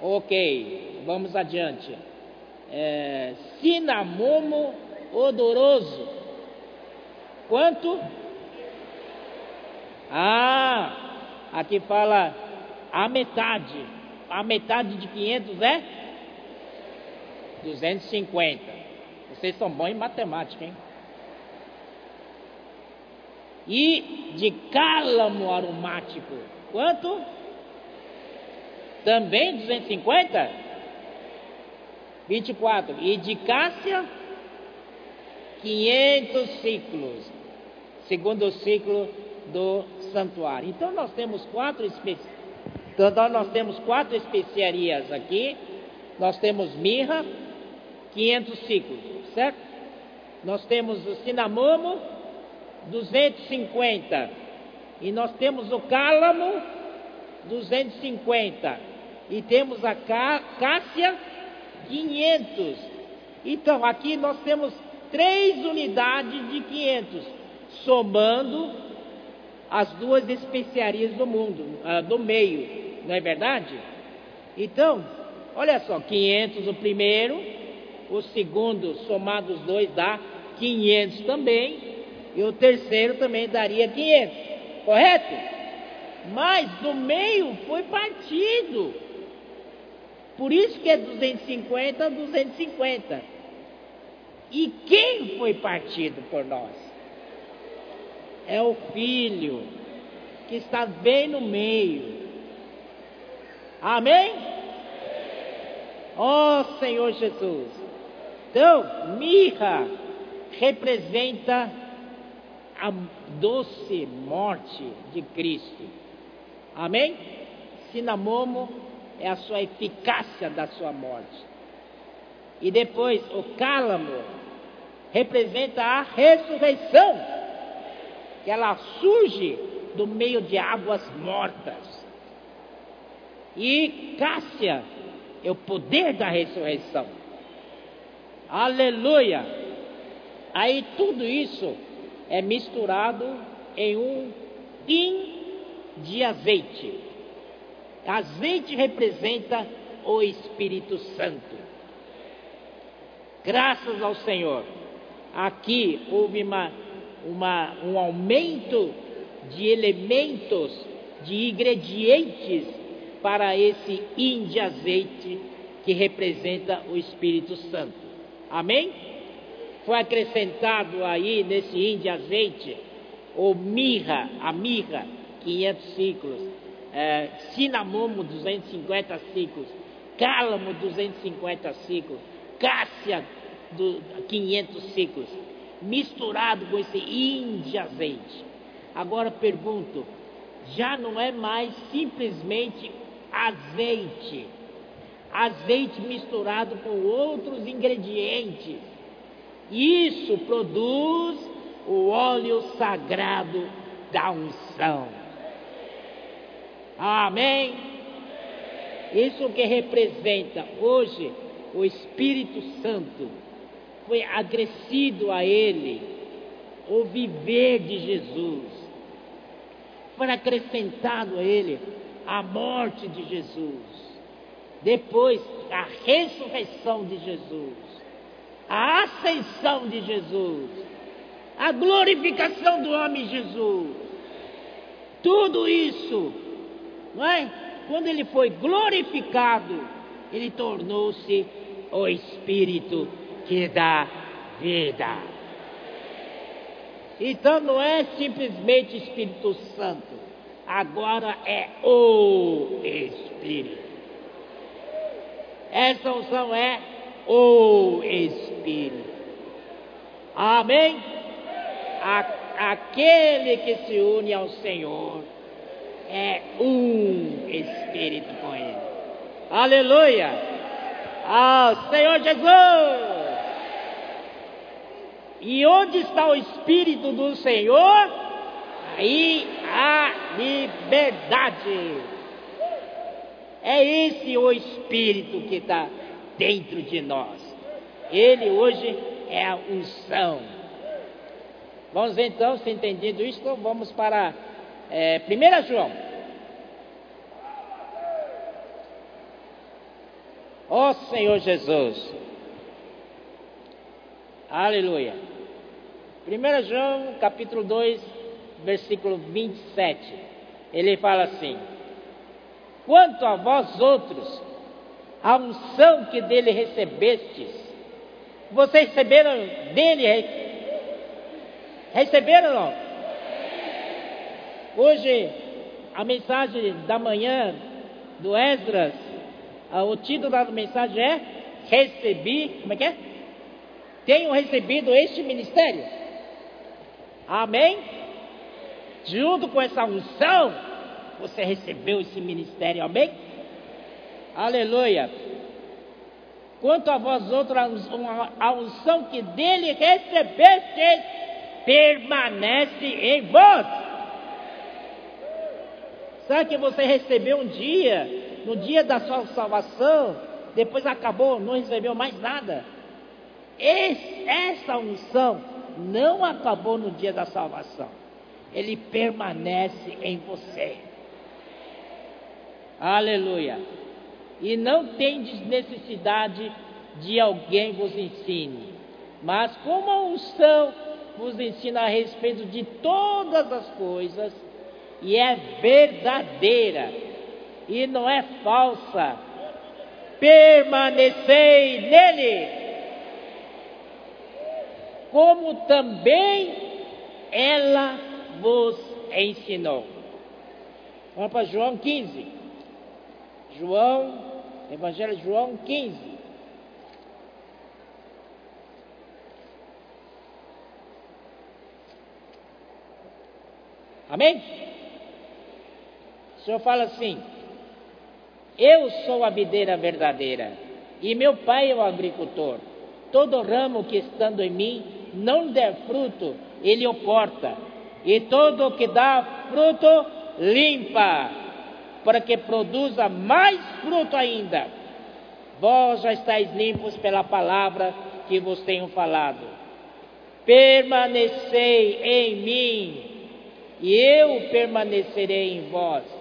Ok, vamos adiante. É, cinamomo odoroso. Quanto? Ah, aqui fala a metade. A metade de 500 é? 250. Vocês são bons em matemática, hein? E de cálamo aromático. Quanto? Também 250? 24. E de cássia? 500 ciclos. Segundo ciclo do santuário. Então nós temos quatro especiarias. Então nós temos quatro especiarias aqui. Nós temos mirra, 500 ciclos, certo? Nós temos o cinamomo, 250. E nós temos o cálamo, 250. E temos a cássia, 500. Então aqui nós temos três unidades de 500, somando as duas especiarias do mundo, uh, do meio, não é verdade? Então, olha só, 500 o primeiro, o segundo, somado os dois, dá 500 também, e o terceiro também daria 500, correto? Mas do meio foi partido, por isso que é 250 a 250. E quem foi partido por nós? é o Filho, que está bem no meio. Amém? Ó oh, Senhor Jesus. Então, mirra representa a doce morte de Cristo. Amém? Cinamomo é a sua eficácia da sua morte. E depois o cálamo representa a ressurreição que ela surge do meio de águas mortas. E Cássia é o poder da ressurreição. Aleluia! Aí tudo isso é misturado em um in de azeite. Azeite representa o Espírito Santo. Graças ao Senhor. Aqui houve uma uma, um aumento de elementos, de ingredientes para esse de azeite que representa o Espírito Santo. Amém? Foi acrescentado aí nesse de azeite o mirra, a mirra, 500 ciclos, é, cinamomo, 250 ciclos, cálamo, 250 ciclos, cássia, do, 500 ciclos misturado com esse de azeite. Agora pergunto, já não é mais simplesmente azeite, azeite misturado com outros ingredientes. Isso produz o óleo sagrado da unção. Amém? Isso que representa hoje o Espírito Santo foi agressido a ele o viver de Jesus. Foi acrescentado a ele a morte de Jesus. Depois, a ressurreição de Jesus. A ascensão de Jesus. A glorificação do homem Jesus. Tudo isso, não é? Quando ele foi glorificado, ele tornou-se o Espírito que dá vida. Então não é simplesmente Espírito Santo, agora é o Espírito. Essa unção é o Espírito. Amém? A, aquele que se une ao Senhor é um Espírito com Ele. Aleluia! Ao Senhor Jesus! E onde está o Espírito do Senhor? Aí a liberdade. É esse o Espírito que está dentro de nós. Ele hoje é a unção. Vamos então, se entendido isso, vamos para É, 1 João. Ó oh, Senhor Jesus. Aleluia. 1 João capítulo 2, versículo 27. Ele fala assim: Quanto a vós outros, a unção que dele recebestes, vocês receberam dele? Receberam não? Hoje, a mensagem da manhã do Esdras, o título da mensagem é Recebi, como é que é? Tenho recebido este ministério. Amém? Junto com essa unção, você recebeu esse ministério, amém? Aleluia. Quanto a vós outros, a unção que dele recebeste permanece em vós. Sabe que você recebeu um dia, no dia da sua salvação, depois acabou, não recebeu mais nada. Esse, essa unção não acabou no dia da salvação, ele permanece em você. Aleluia. E não tendes necessidade de alguém vos ensine, mas como a unção vos ensina a respeito de todas as coisas, e é verdadeira, e não é falsa, permanecei nele como também ela vos ensinou. Vamos para João 15. João, Evangelho de João 15. Amém? O Senhor fala assim: Eu sou a videira verdadeira, e meu pai é o agricultor. Todo ramo que estando em mim não der fruto, ele o corta, e todo o que dá fruto, limpa, para que produza mais fruto ainda. Vós já estáis limpos pela palavra que vos tenho falado. Permanecei em mim, e eu permanecerei em vós.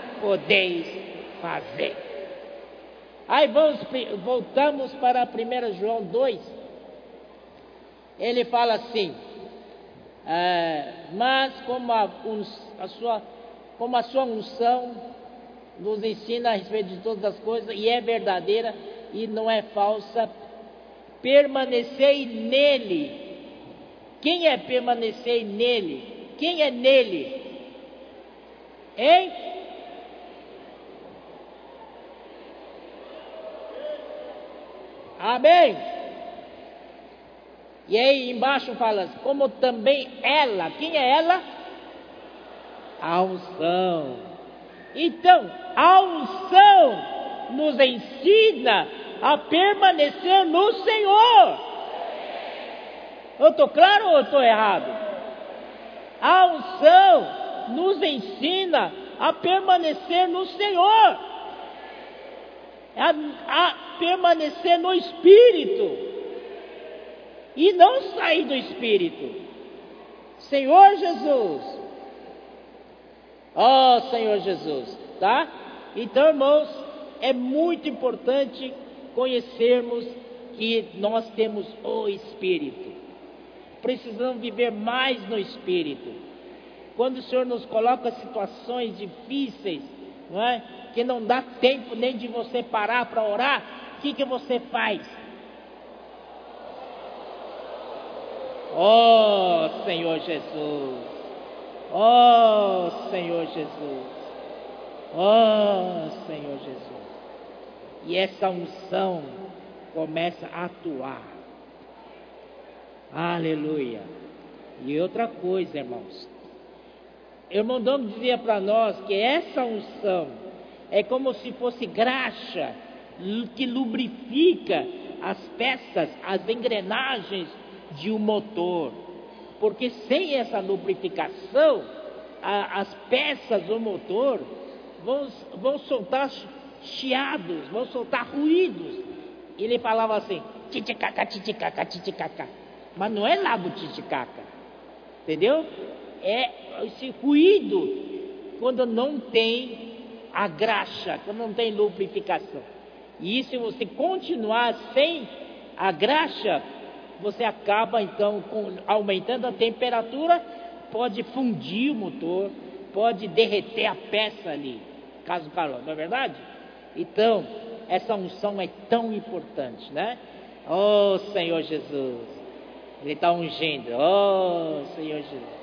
podeis fazer. Aí vamos, voltamos para 1 João 2, ele fala assim: é, mas como a, a, sua, como a sua unção nos ensina a respeito de todas as coisas, e é verdadeira e não é falsa, permanecei nele. Quem é permanecer nele? Quem é nele? Hein? Amém? E aí embaixo fala, como também ela, quem é ela? A unção. Então, a unção nos ensina a permanecer no Senhor. Eu estou claro ou estou errado? A unção nos ensina a permanecer no Senhor, a, a permanecer no Espírito e não sair do Espírito. Senhor Jesus. Ó oh, Senhor Jesus, tá? Então, irmãos, é muito importante conhecermos que nós temos o Espírito. Precisamos viver mais no Espírito. Quando o Senhor nos coloca situações difíceis, não é? que não dá tempo nem de você parar para orar, o que, que você faz? Oh Senhor Jesus, oh Senhor Jesus, oh Senhor Jesus. E essa unção começa a atuar. Aleluia. E outra coisa, irmãos, irmão Dom dizia para nós que essa unção é como se fosse graxa que lubrifica as peças, as engrenagens de um motor. Porque sem essa lubrificação, a, as peças do motor vão, vão soltar chiados, vão soltar ruídos. Ele falava assim, titicaca, titicaca, titicaca. Mas não é lá do titicaca. Entendeu? É esse ruído quando não tem a graxa, quando não tem lubrificação. E se você continuar sem a graxa, você acaba então com, aumentando a temperatura, pode fundir o motor, pode derreter a peça ali, caso calor, não é verdade? Então, essa unção é tão importante, né? Oh Senhor Jesus, Ele está ungindo, oh Senhor Jesus,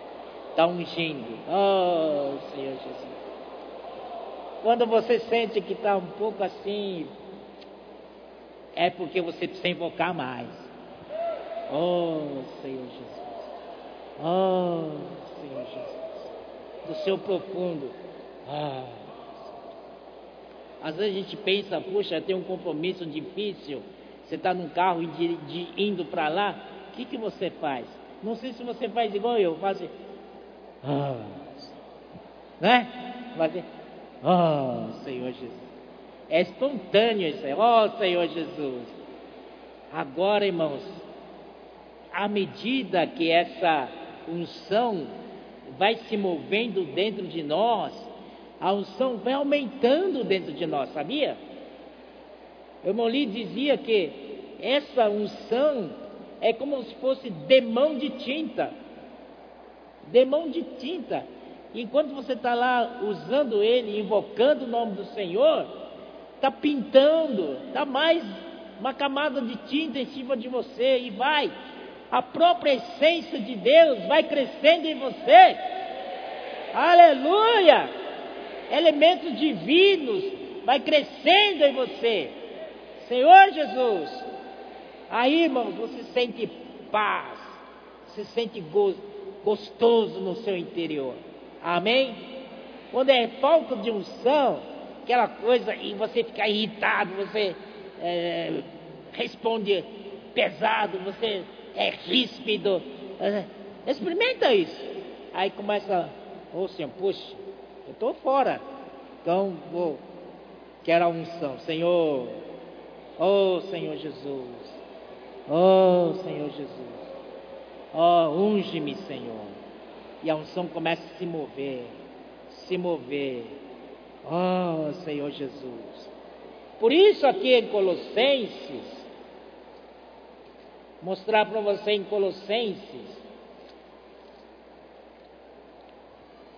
está ungindo, oh Senhor Jesus. Quando você sente que está um pouco assim, é porque você precisa invocar mais. Oh Senhor Jesus, oh Senhor Jesus, do seu profundo, ah. Às vezes a gente pensa, puxa, tem um compromisso difícil, você está num carro de, indo para lá, o que, que você faz? Não sei se você faz igual eu, assim, ah, né? Faz assim, oh Senhor Jesus. É espontâneo isso aí, oh Senhor Jesus. Agora, irmãos, à medida que essa unção vai se movendo dentro de nós, a unção vai aumentando dentro de nós, sabia? Irmão Lee dizia que essa unção é como se fosse demão de tinta. Demão de tinta. Enquanto você está lá usando ele, invocando o nome do Senhor, está pintando, está mais uma camada de tinta em cima de você e vai. A própria essência de Deus vai crescendo em você. Aleluia! elementos divinos vai crescendo em você. Senhor Jesus, aí, irmãos, você sente paz, você sente gostoso no seu interior. Amém? Quando é falta de unção, aquela coisa, e você fica irritado, você é, responde pesado, você é ríspido. É, experimenta isso. Aí começa, ô oh, Senhor, puxa, eu estou fora. Então vou. Quero a unção. Senhor. Oh Senhor Jesus. Oh Senhor Jesus. Oh, unge-me, Senhor. E a unção começa a se mover. Se mover. Oh Senhor Jesus. Por isso aqui em Colossenses, mostrar para você em Colossenses,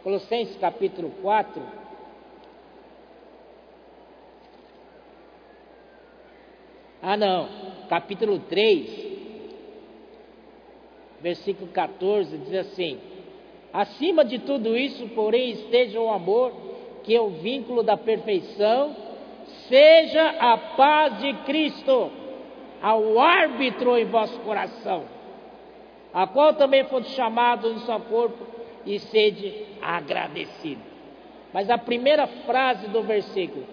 Colossenses capítulo 4. Ah, não, capítulo 3, versículo 14, diz assim: Acima de tudo isso, porém, esteja o amor, que é o vínculo da perfeição, seja a paz de Cristo, ao árbitro em vosso coração, a qual também foste chamado no seu corpo e sede agradecido. Mas a primeira frase do versículo,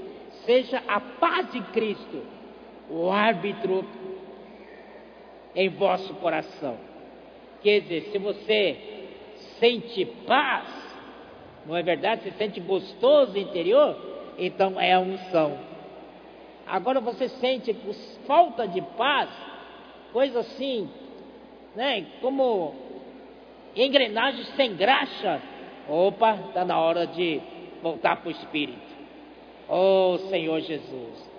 seja a paz de Cristo, o árbitro em vosso coração. Quer dizer, se você sente paz, não é verdade? Se sente gostoso interior, então é a unção. Agora você sente falta de paz, coisa assim, né? Como engrenagem sem graxa. Opa, está na hora de voltar para o Espírito. Oh Senhor Jesus.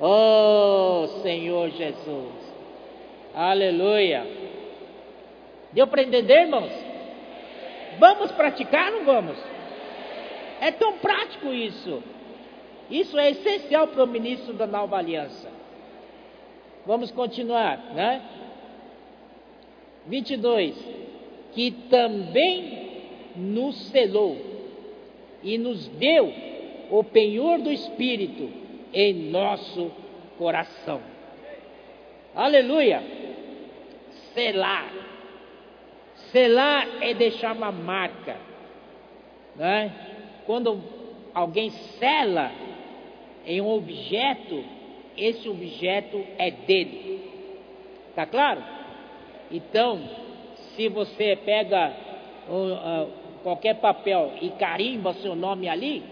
Oh Senhor Jesus. Aleluia. Deu para entender, irmãos? Vamos praticar, não vamos? É tão prático isso. Isso é essencial para o ministro da nova aliança. Vamos continuar, né? 22 que também nos selou e nos deu o penhor do Espírito em nosso coração. Aleluia! Selar. Selar é deixar uma marca. né? quando alguém sela em um objeto, esse objeto é dele. Tá claro? Então, se você pega uh, qualquer papel e carimba seu nome ali,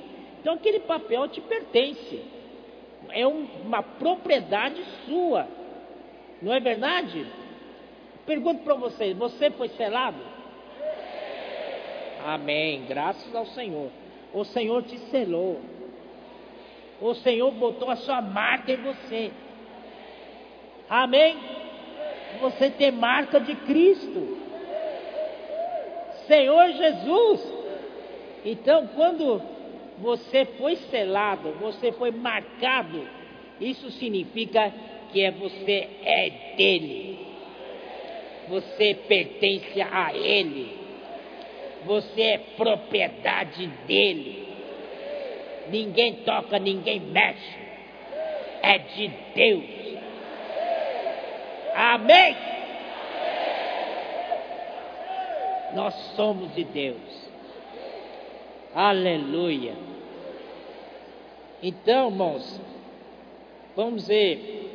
então aquele papel te pertence. É um, uma propriedade sua. Não é verdade? Pergunto para vocês: você foi selado? Amém. Graças ao Senhor. O Senhor te selou. O Senhor botou a sua marca em você. Amém? Você tem marca de Cristo. Senhor Jesus. Então, quando você foi selado, você foi marcado, isso significa que é você é dele. Você pertence a ele. Você é propriedade dele. Ninguém toca, ninguém mexe. É de Deus. Amém. Nós somos de Deus. Aleluia. Então, irmãos, vamos ver.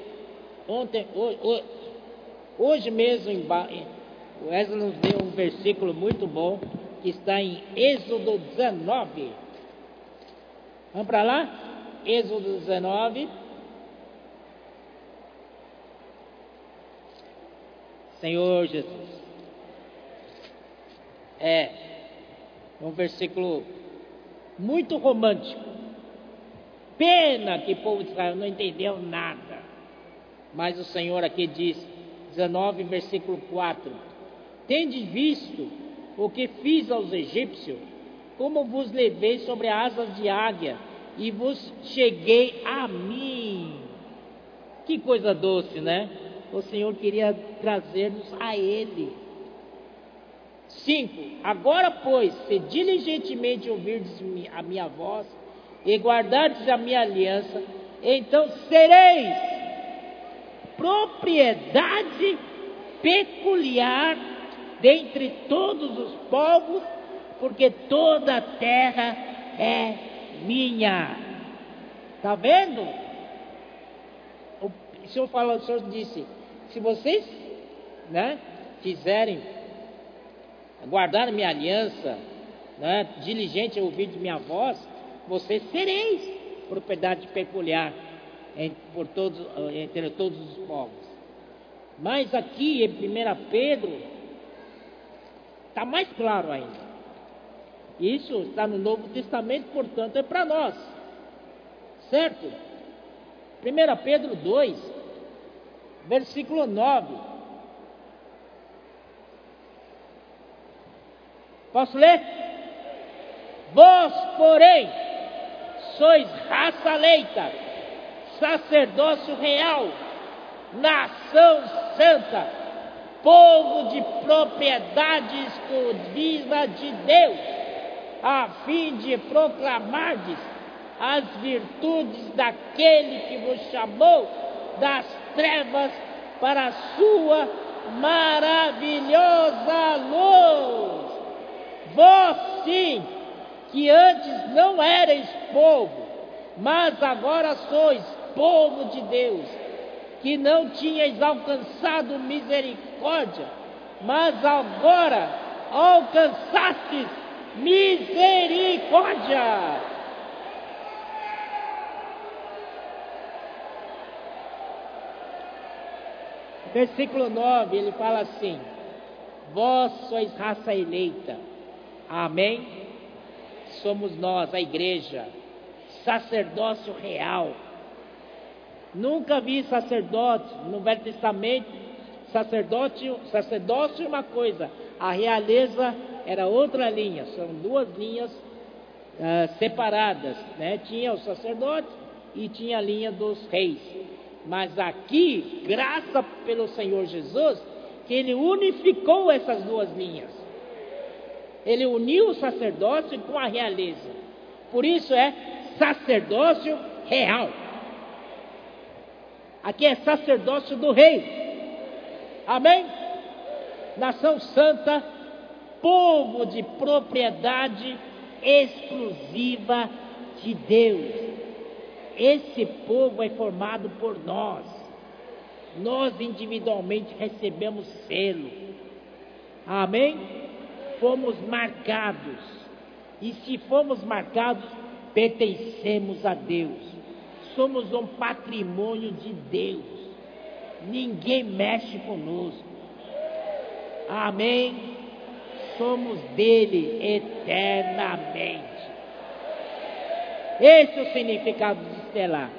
Ontem, hoje, hoje mesmo, o Wesley nos deu um versículo muito bom que está em Êxodo 19. Vamos para lá? Êxodo 19. Senhor Jesus. É um versículo muito romântico. Pena que o povo de Israel não entendeu nada. Mas o Senhor aqui diz, 19, versículo 4: Tende visto o que fiz aos egípcios, como vos levei sobre asas de águia e vos cheguei a mim. Que coisa doce, né? O Senhor queria trazer-nos a Ele. 5. Agora, pois, se diligentemente ouvirdes a minha voz e guardardes a minha aliança, então sereis propriedade peculiar dentre todos os povos, porque toda a terra é minha. Está vendo? O Senhor falou, o Senhor disse, se vocês, né, fizerem, guardar minha aliança, né, diligente ouvir de minha voz, vocês sereis propriedade peculiar por todos, entre todos os povos. Mas aqui em 1 Pedro, Está mais claro ainda. Isso está no Novo Testamento, portanto, é para nós. Certo? 1 Pedro 2, versículo 9. Posso ler? Vós, porém, sois raça eleita, sacerdócio real, nação santa povo de propriedade exclusiva de Deus, a fim de proclamardes as virtudes daquele que vos chamou das trevas para a sua maravilhosa luz. Vós sim, que antes não erais povo, mas agora sois povo de Deus, que não tinhais alcançado misericórdia mas agora alcançaste misericórdia. Versículo 9, ele fala assim: Vós sois raça eleita, amém? Somos nós, a igreja, sacerdócio real. Nunca vi sacerdote no Velho Testamento Sacerdote, sacerdócio é uma coisa, a realeza era outra linha, são duas linhas uh, separadas, né? Tinha o sacerdote e tinha a linha dos reis. Mas aqui, graça pelo Senhor Jesus, que ele unificou essas duas linhas. Ele uniu o sacerdócio com a realeza. Por isso é sacerdócio real. Aqui é sacerdócio do rei. Amém? Nação santa, povo de propriedade exclusiva de Deus. Esse povo é formado por nós. Nós individualmente recebemos selo. Amém? Fomos marcados. E se fomos marcados, pertencemos a Deus. Somos um patrimônio de Deus. Ninguém mexe conosco. Amém? Somos dele eternamente. Esse é o significado de selar.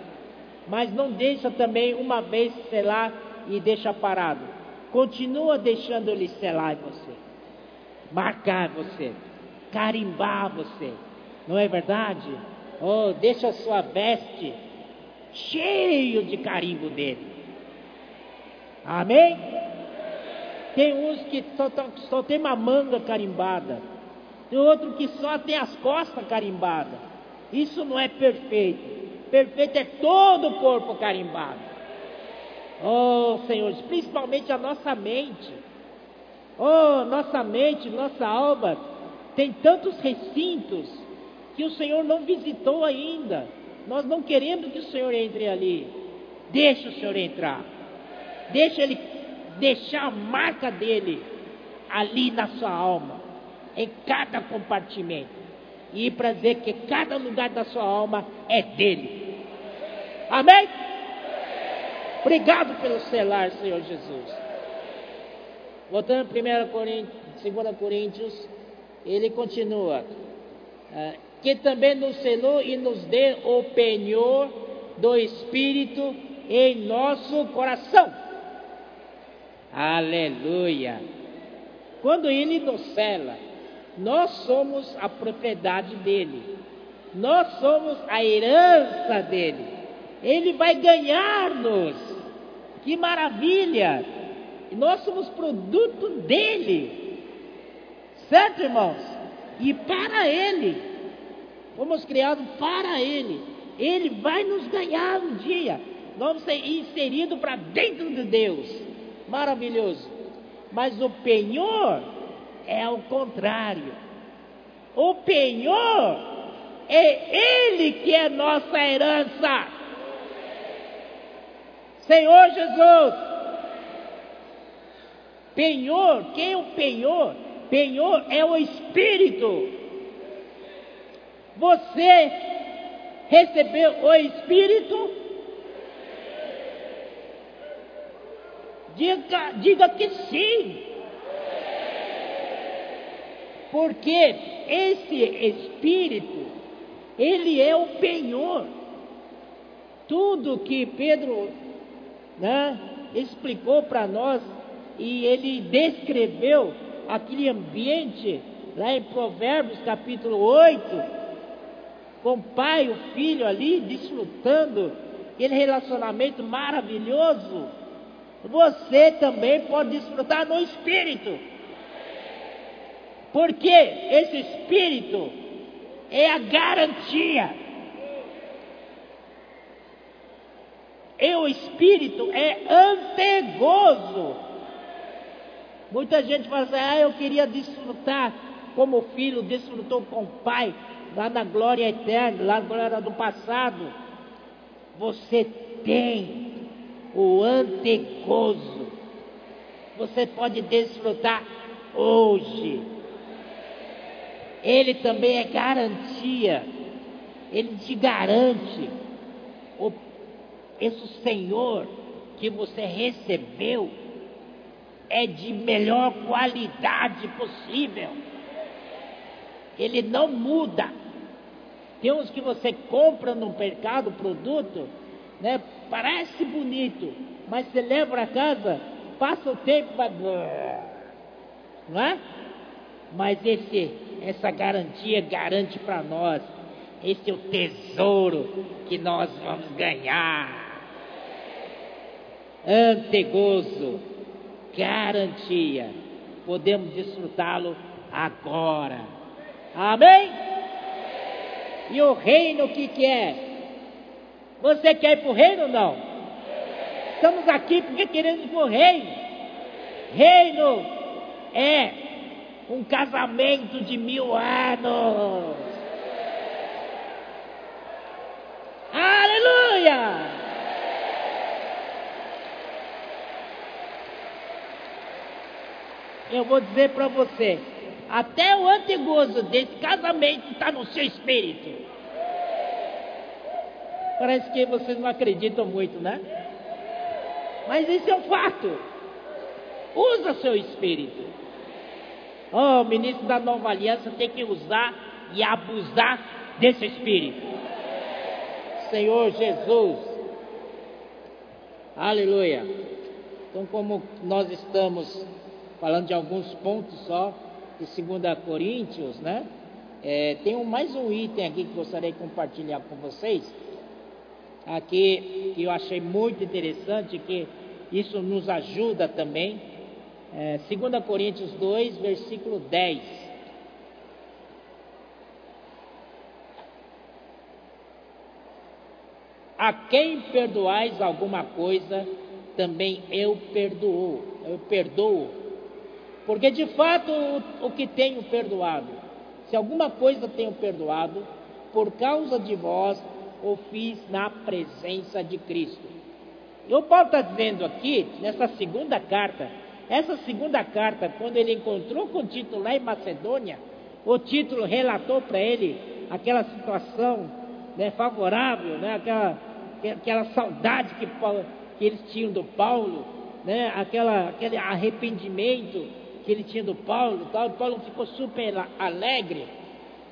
Mas não deixa também uma vez selar e deixa parado. Continua deixando ele selar você, marcar você, carimbar você. Não é verdade? Oh, deixa a sua veste cheio de carimbo dele. Amém? Tem uns que só, só tem uma manga carimbada. Tem outro que só tem as costas carimbadas. Isso não é perfeito. Perfeito é todo o corpo carimbado. Oh, Senhor, principalmente a nossa mente. Oh, nossa mente, nossa alma tem tantos recintos que o Senhor não visitou ainda. Nós não queremos que o Senhor entre ali. Deixa o Senhor entrar. Deixa Ele deixar a marca dele ali na sua alma, em cada compartimento. E para dizer que cada lugar da sua alma é dele. Amém? Obrigado pelo selar, Senhor Jesus. Voltando a 1 Coríntios, 2 Coríntios, ele continua. Ah, que também nos selou e nos dê o penhor do Espírito em nosso coração. Aleluia. Quando ele nos cela, nós somos a propriedade dele. Nós somos a herança dele. Ele vai ganhar-nos. Que maravilha! Nós somos produto dele. Certo, irmãos? E para ele. Fomos criados para ele. Ele vai nos ganhar um dia. Vamos ser inseridos para dentro de Deus. Maravilhoso. Mas o penhor é o contrário. O penhor é Ele que é nossa herança. Senhor Jesus. Penhor, quem é o penhor? Penhor é o Espírito. Você recebeu o Espírito? Diga, diga que sim. Porque esse Espírito, ele é o penhor. Tudo que Pedro né, explicou para nós e ele descreveu aquele ambiente lá em Provérbios capítulo 8, com o pai o filho ali desfrutando aquele relacionamento maravilhoso. Você também pode desfrutar no espírito. Porque esse espírito é a garantia. E o espírito é antegozo. Muita gente fala assim: ah, eu queria desfrutar como o filho desfrutou com o pai, lá na glória eterna, lá na glória do passado. Você tem o antegozo. Você pode desfrutar hoje. Ele também é garantia. Ele te garante. O, esse Senhor que você recebeu é de melhor qualidade possível. Ele não muda. Tem uns que você compra no mercado produto, né? Parece bonito, mas você leva para casa, passa o tempo, vai. Não é? Mas esse essa garantia garante para nós. Esse é o tesouro que nós vamos ganhar. Antegozo, garantia. Podemos desfrutá-lo agora. Amém? E o reino o que, que é? Você quer ir para o reino ou não? Estamos aqui porque queremos ir para o reino. Reino é um casamento de mil anos. Aleluia! Eu vou dizer para você, até o antegozo desse casamento está no seu espírito. Parece que vocês não acreditam muito, né? Mas isso é um fato. Usa seu espírito. Oh, o ministro da nova aliança tem que usar e abusar desse espírito. Senhor Jesus. Aleluia. Então, como nós estamos falando de alguns pontos só de 2 Coríntios, né? É, tem um, mais um item aqui que gostaria de compartilhar com vocês. Aqui que eu achei muito interessante, que isso nos ajuda também. É, 2 Coríntios 2, versículo 10. A quem perdoais alguma coisa, também eu perdoo, eu perdoo. Porque de fato o, o que tenho perdoado, se alguma coisa tenho perdoado, por causa de vós o fiz na presença de Cristo. E o Paulo está dizendo aqui, nessa segunda carta, essa segunda carta, quando ele encontrou com o título lá em Macedônia, o título relatou para ele aquela situação né, favorável, né, aquela, aquela saudade que, que eles tinham do Paulo, né, aquela, aquele arrependimento que ele tinha do Paulo, tal, Paulo ficou super alegre.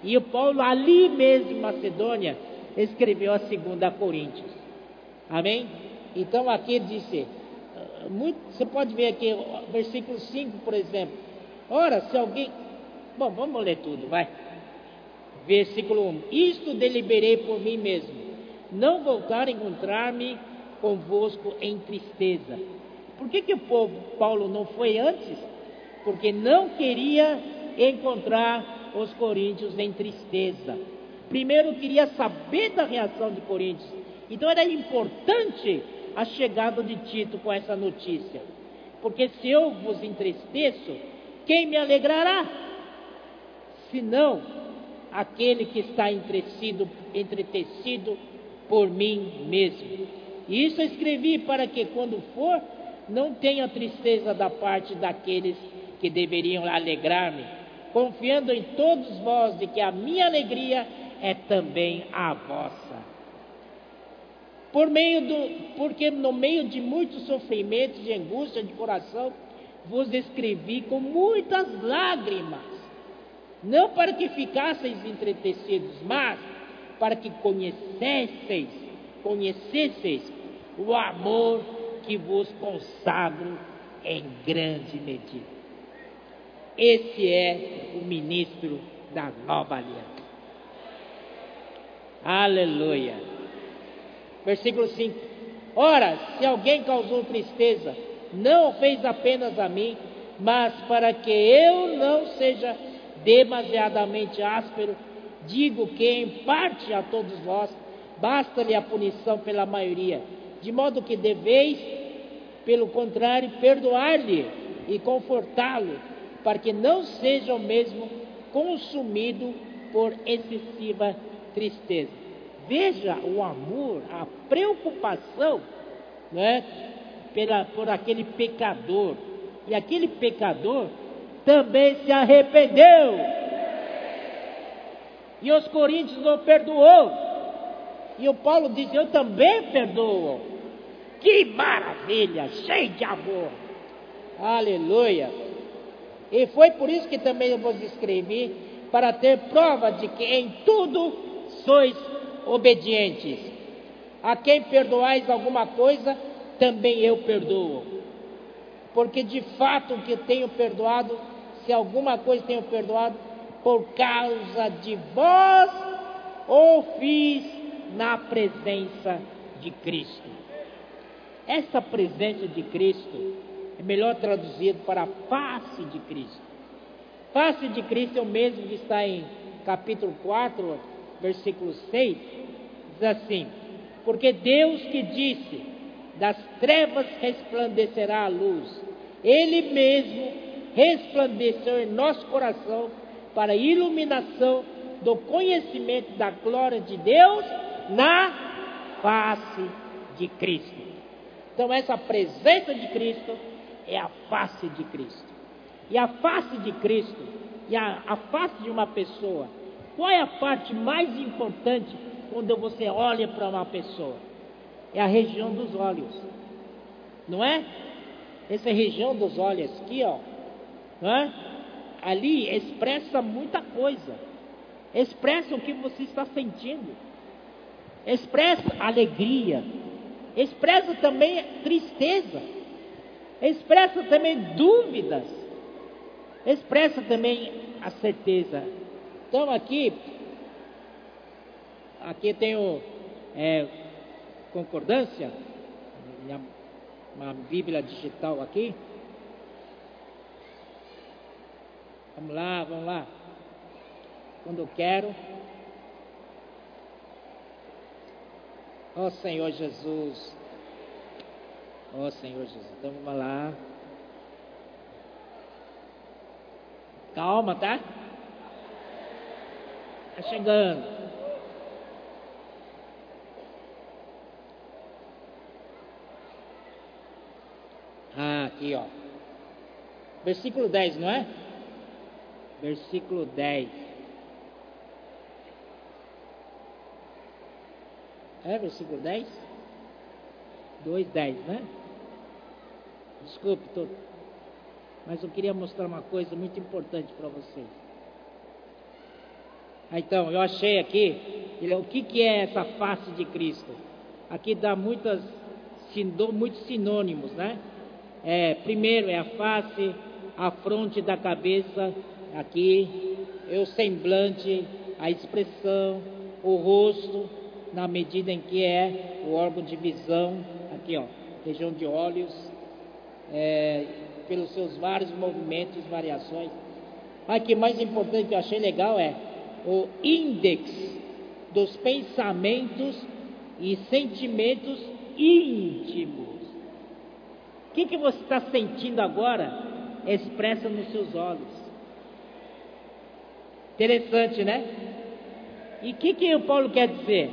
E o Paulo, ali mesmo em Macedônia, escreveu a segunda Coríntios. Amém? Então aqui disse, ah, muito, você pode ver aqui, versículo 5, por exemplo. Ora, se alguém. Bom, vamos ler tudo, vai. Versículo 1: Isto deliberei por mim mesmo, não voltar a encontrar-me convosco em tristeza. Por que, que o povo Paulo não foi antes? Porque não queria encontrar os coríntios em tristeza. Primeiro queria saber da reação de Coríntios. Então era importante a chegada de Tito com essa notícia. Porque se eu vos entristeço, quem me alegrará? Senão aquele que está entretecido, entretecido por mim mesmo. E isso eu escrevi para que quando for, não tenha tristeza da parte daqueles que deveriam alegrar-me, confiando em todos vós de que a minha alegria é também a vossa. Por meio do, porque no meio de muitos sofrimentos e angústia de coração, vos escrevi com muitas lágrimas, não para que ficasseis entretecidos, mas para que conhecesseis, conhecesseis o amor que vos consagro em grande medida. Esse é o ministro da nova aliança. Aleluia. Versículo 5: Ora, se alguém causou tristeza, não o fez apenas a mim, mas para que eu não seja demasiadamente áspero, digo que em parte a todos vós basta-lhe a punição pela maioria, de modo que deveis, pelo contrário, perdoar-lhe e confortá-lo, para que não seja o mesmo consumido por excessiva tristeza. Veja o amor, a preocupação né, pela, por aquele pecador. E aquele pecador também se arrependeu. E os coríntios não perdoou. E o Paulo diz: Eu também perdoo. Que maravilha, cheio de amor. Aleluia. E foi por isso que também eu vos escrevi, para ter prova de que em tudo sois obedientes. A quem perdoais alguma coisa, também eu perdoo. Porque de fato o que tenho perdoado, se alguma coisa tenho perdoado, por causa de vós, ou fiz na presença de Cristo. Essa presença de Cristo é melhor traduzido para a face de Cristo. Face de Cristo é o mesmo que está em capítulo 4, versículo 6, diz assim: Porque Deus que disse, das trevas resplandecerá a luz, Ele mesmo resplandeceu em nosso coração para a iluminação do conhecimento da glória de Deus na face de Cristo. Então, essa presença de Cristo é a face de Cristo. E a face de Cristo, e a, a face de uma pessoa, qual é a parte mais importante quando você olha para uma pessoa? É a região dos olhos, não é? Essa região dos olhos aqui, ó, não é? Ali expressa muita coisa, expressa o que você está sentindo, expressa alegria, expressa também tristeza, expressa também dúvidas, expressa também a certeza. Então aqui, aqui tenho é, concordância, uma Bíblia digital aqui. Vamos lá, vamos lá. Quando eu quero. Ó oh, Senhor Jesus. Ó oh, Senhor Jesus. Então vamos lá. Calma, tá? Tá chegando. Ah, aqui, ó. Versículo 10, não é? Versículo 10. É versículo 10? 2, 10, né? Desculpe, tô... mas eu queria mostrar uma coisa muito importante para vocês. Ah, então, eu achei aqui, o que, que é essa face de Cristo? Aqui dá muitas, muitos sinônimos, né? É, primeiro é a face, a fronte da cabeça, aqui, é o semblante, a expressão, o rosto, na medida em que é o órgão de visão, aqui ó, região de olhos, é, pelos seus vários movimentos, variações. Mas que mais importante que eu achei legal é o índice dos pensamentos e sentimentos íntimos. O que, que você está sentindo agora? Expressa nos seus olhos. Interessante, né? E o que, que o Paulo quer dizer?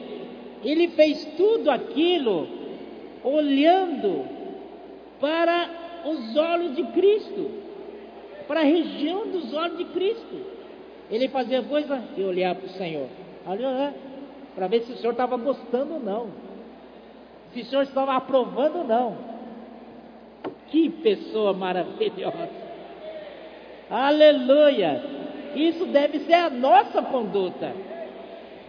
Ele fez tudo aquilo olhando para os olhos de Cristo, para a região dos olhos de Cristo. Ele fazia coisa e olhar para o Senhor, para ver se o Senhor estava gostando ou não, se o Senhor estava aprovando ou não. Que pessoa maravilhosa! Aleluia! Isso deve ser a nossa conduta.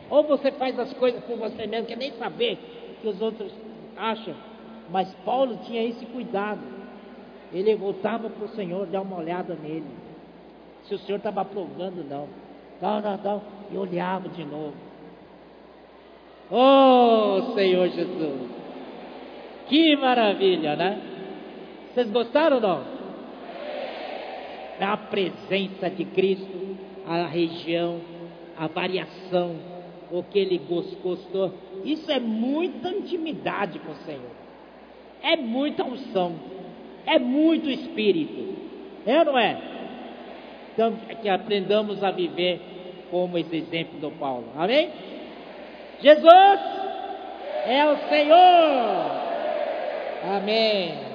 Ou você faz as coisas por você mesmo, quer nem saber que os outros acham. Mas Paulo tinha esse cuidado. Ele voltava para o Senhor, dar uma olhada nele. Se o Senhor estava aprovando, não. Não, não, não. E olhava de novo. Oh, Senhor Jesus! Que maravilha, né? Vocês gostaram ou não? A presença de Cristo, a região, a variação, o que ele gostou. Isso é muita intimidade com o Senhor. É muita unção. É muito espírito. É ou não é? Então, que aprendamos a viver como esse exemplo do Paulo. Amém? Jesus é o Senhor. Amém.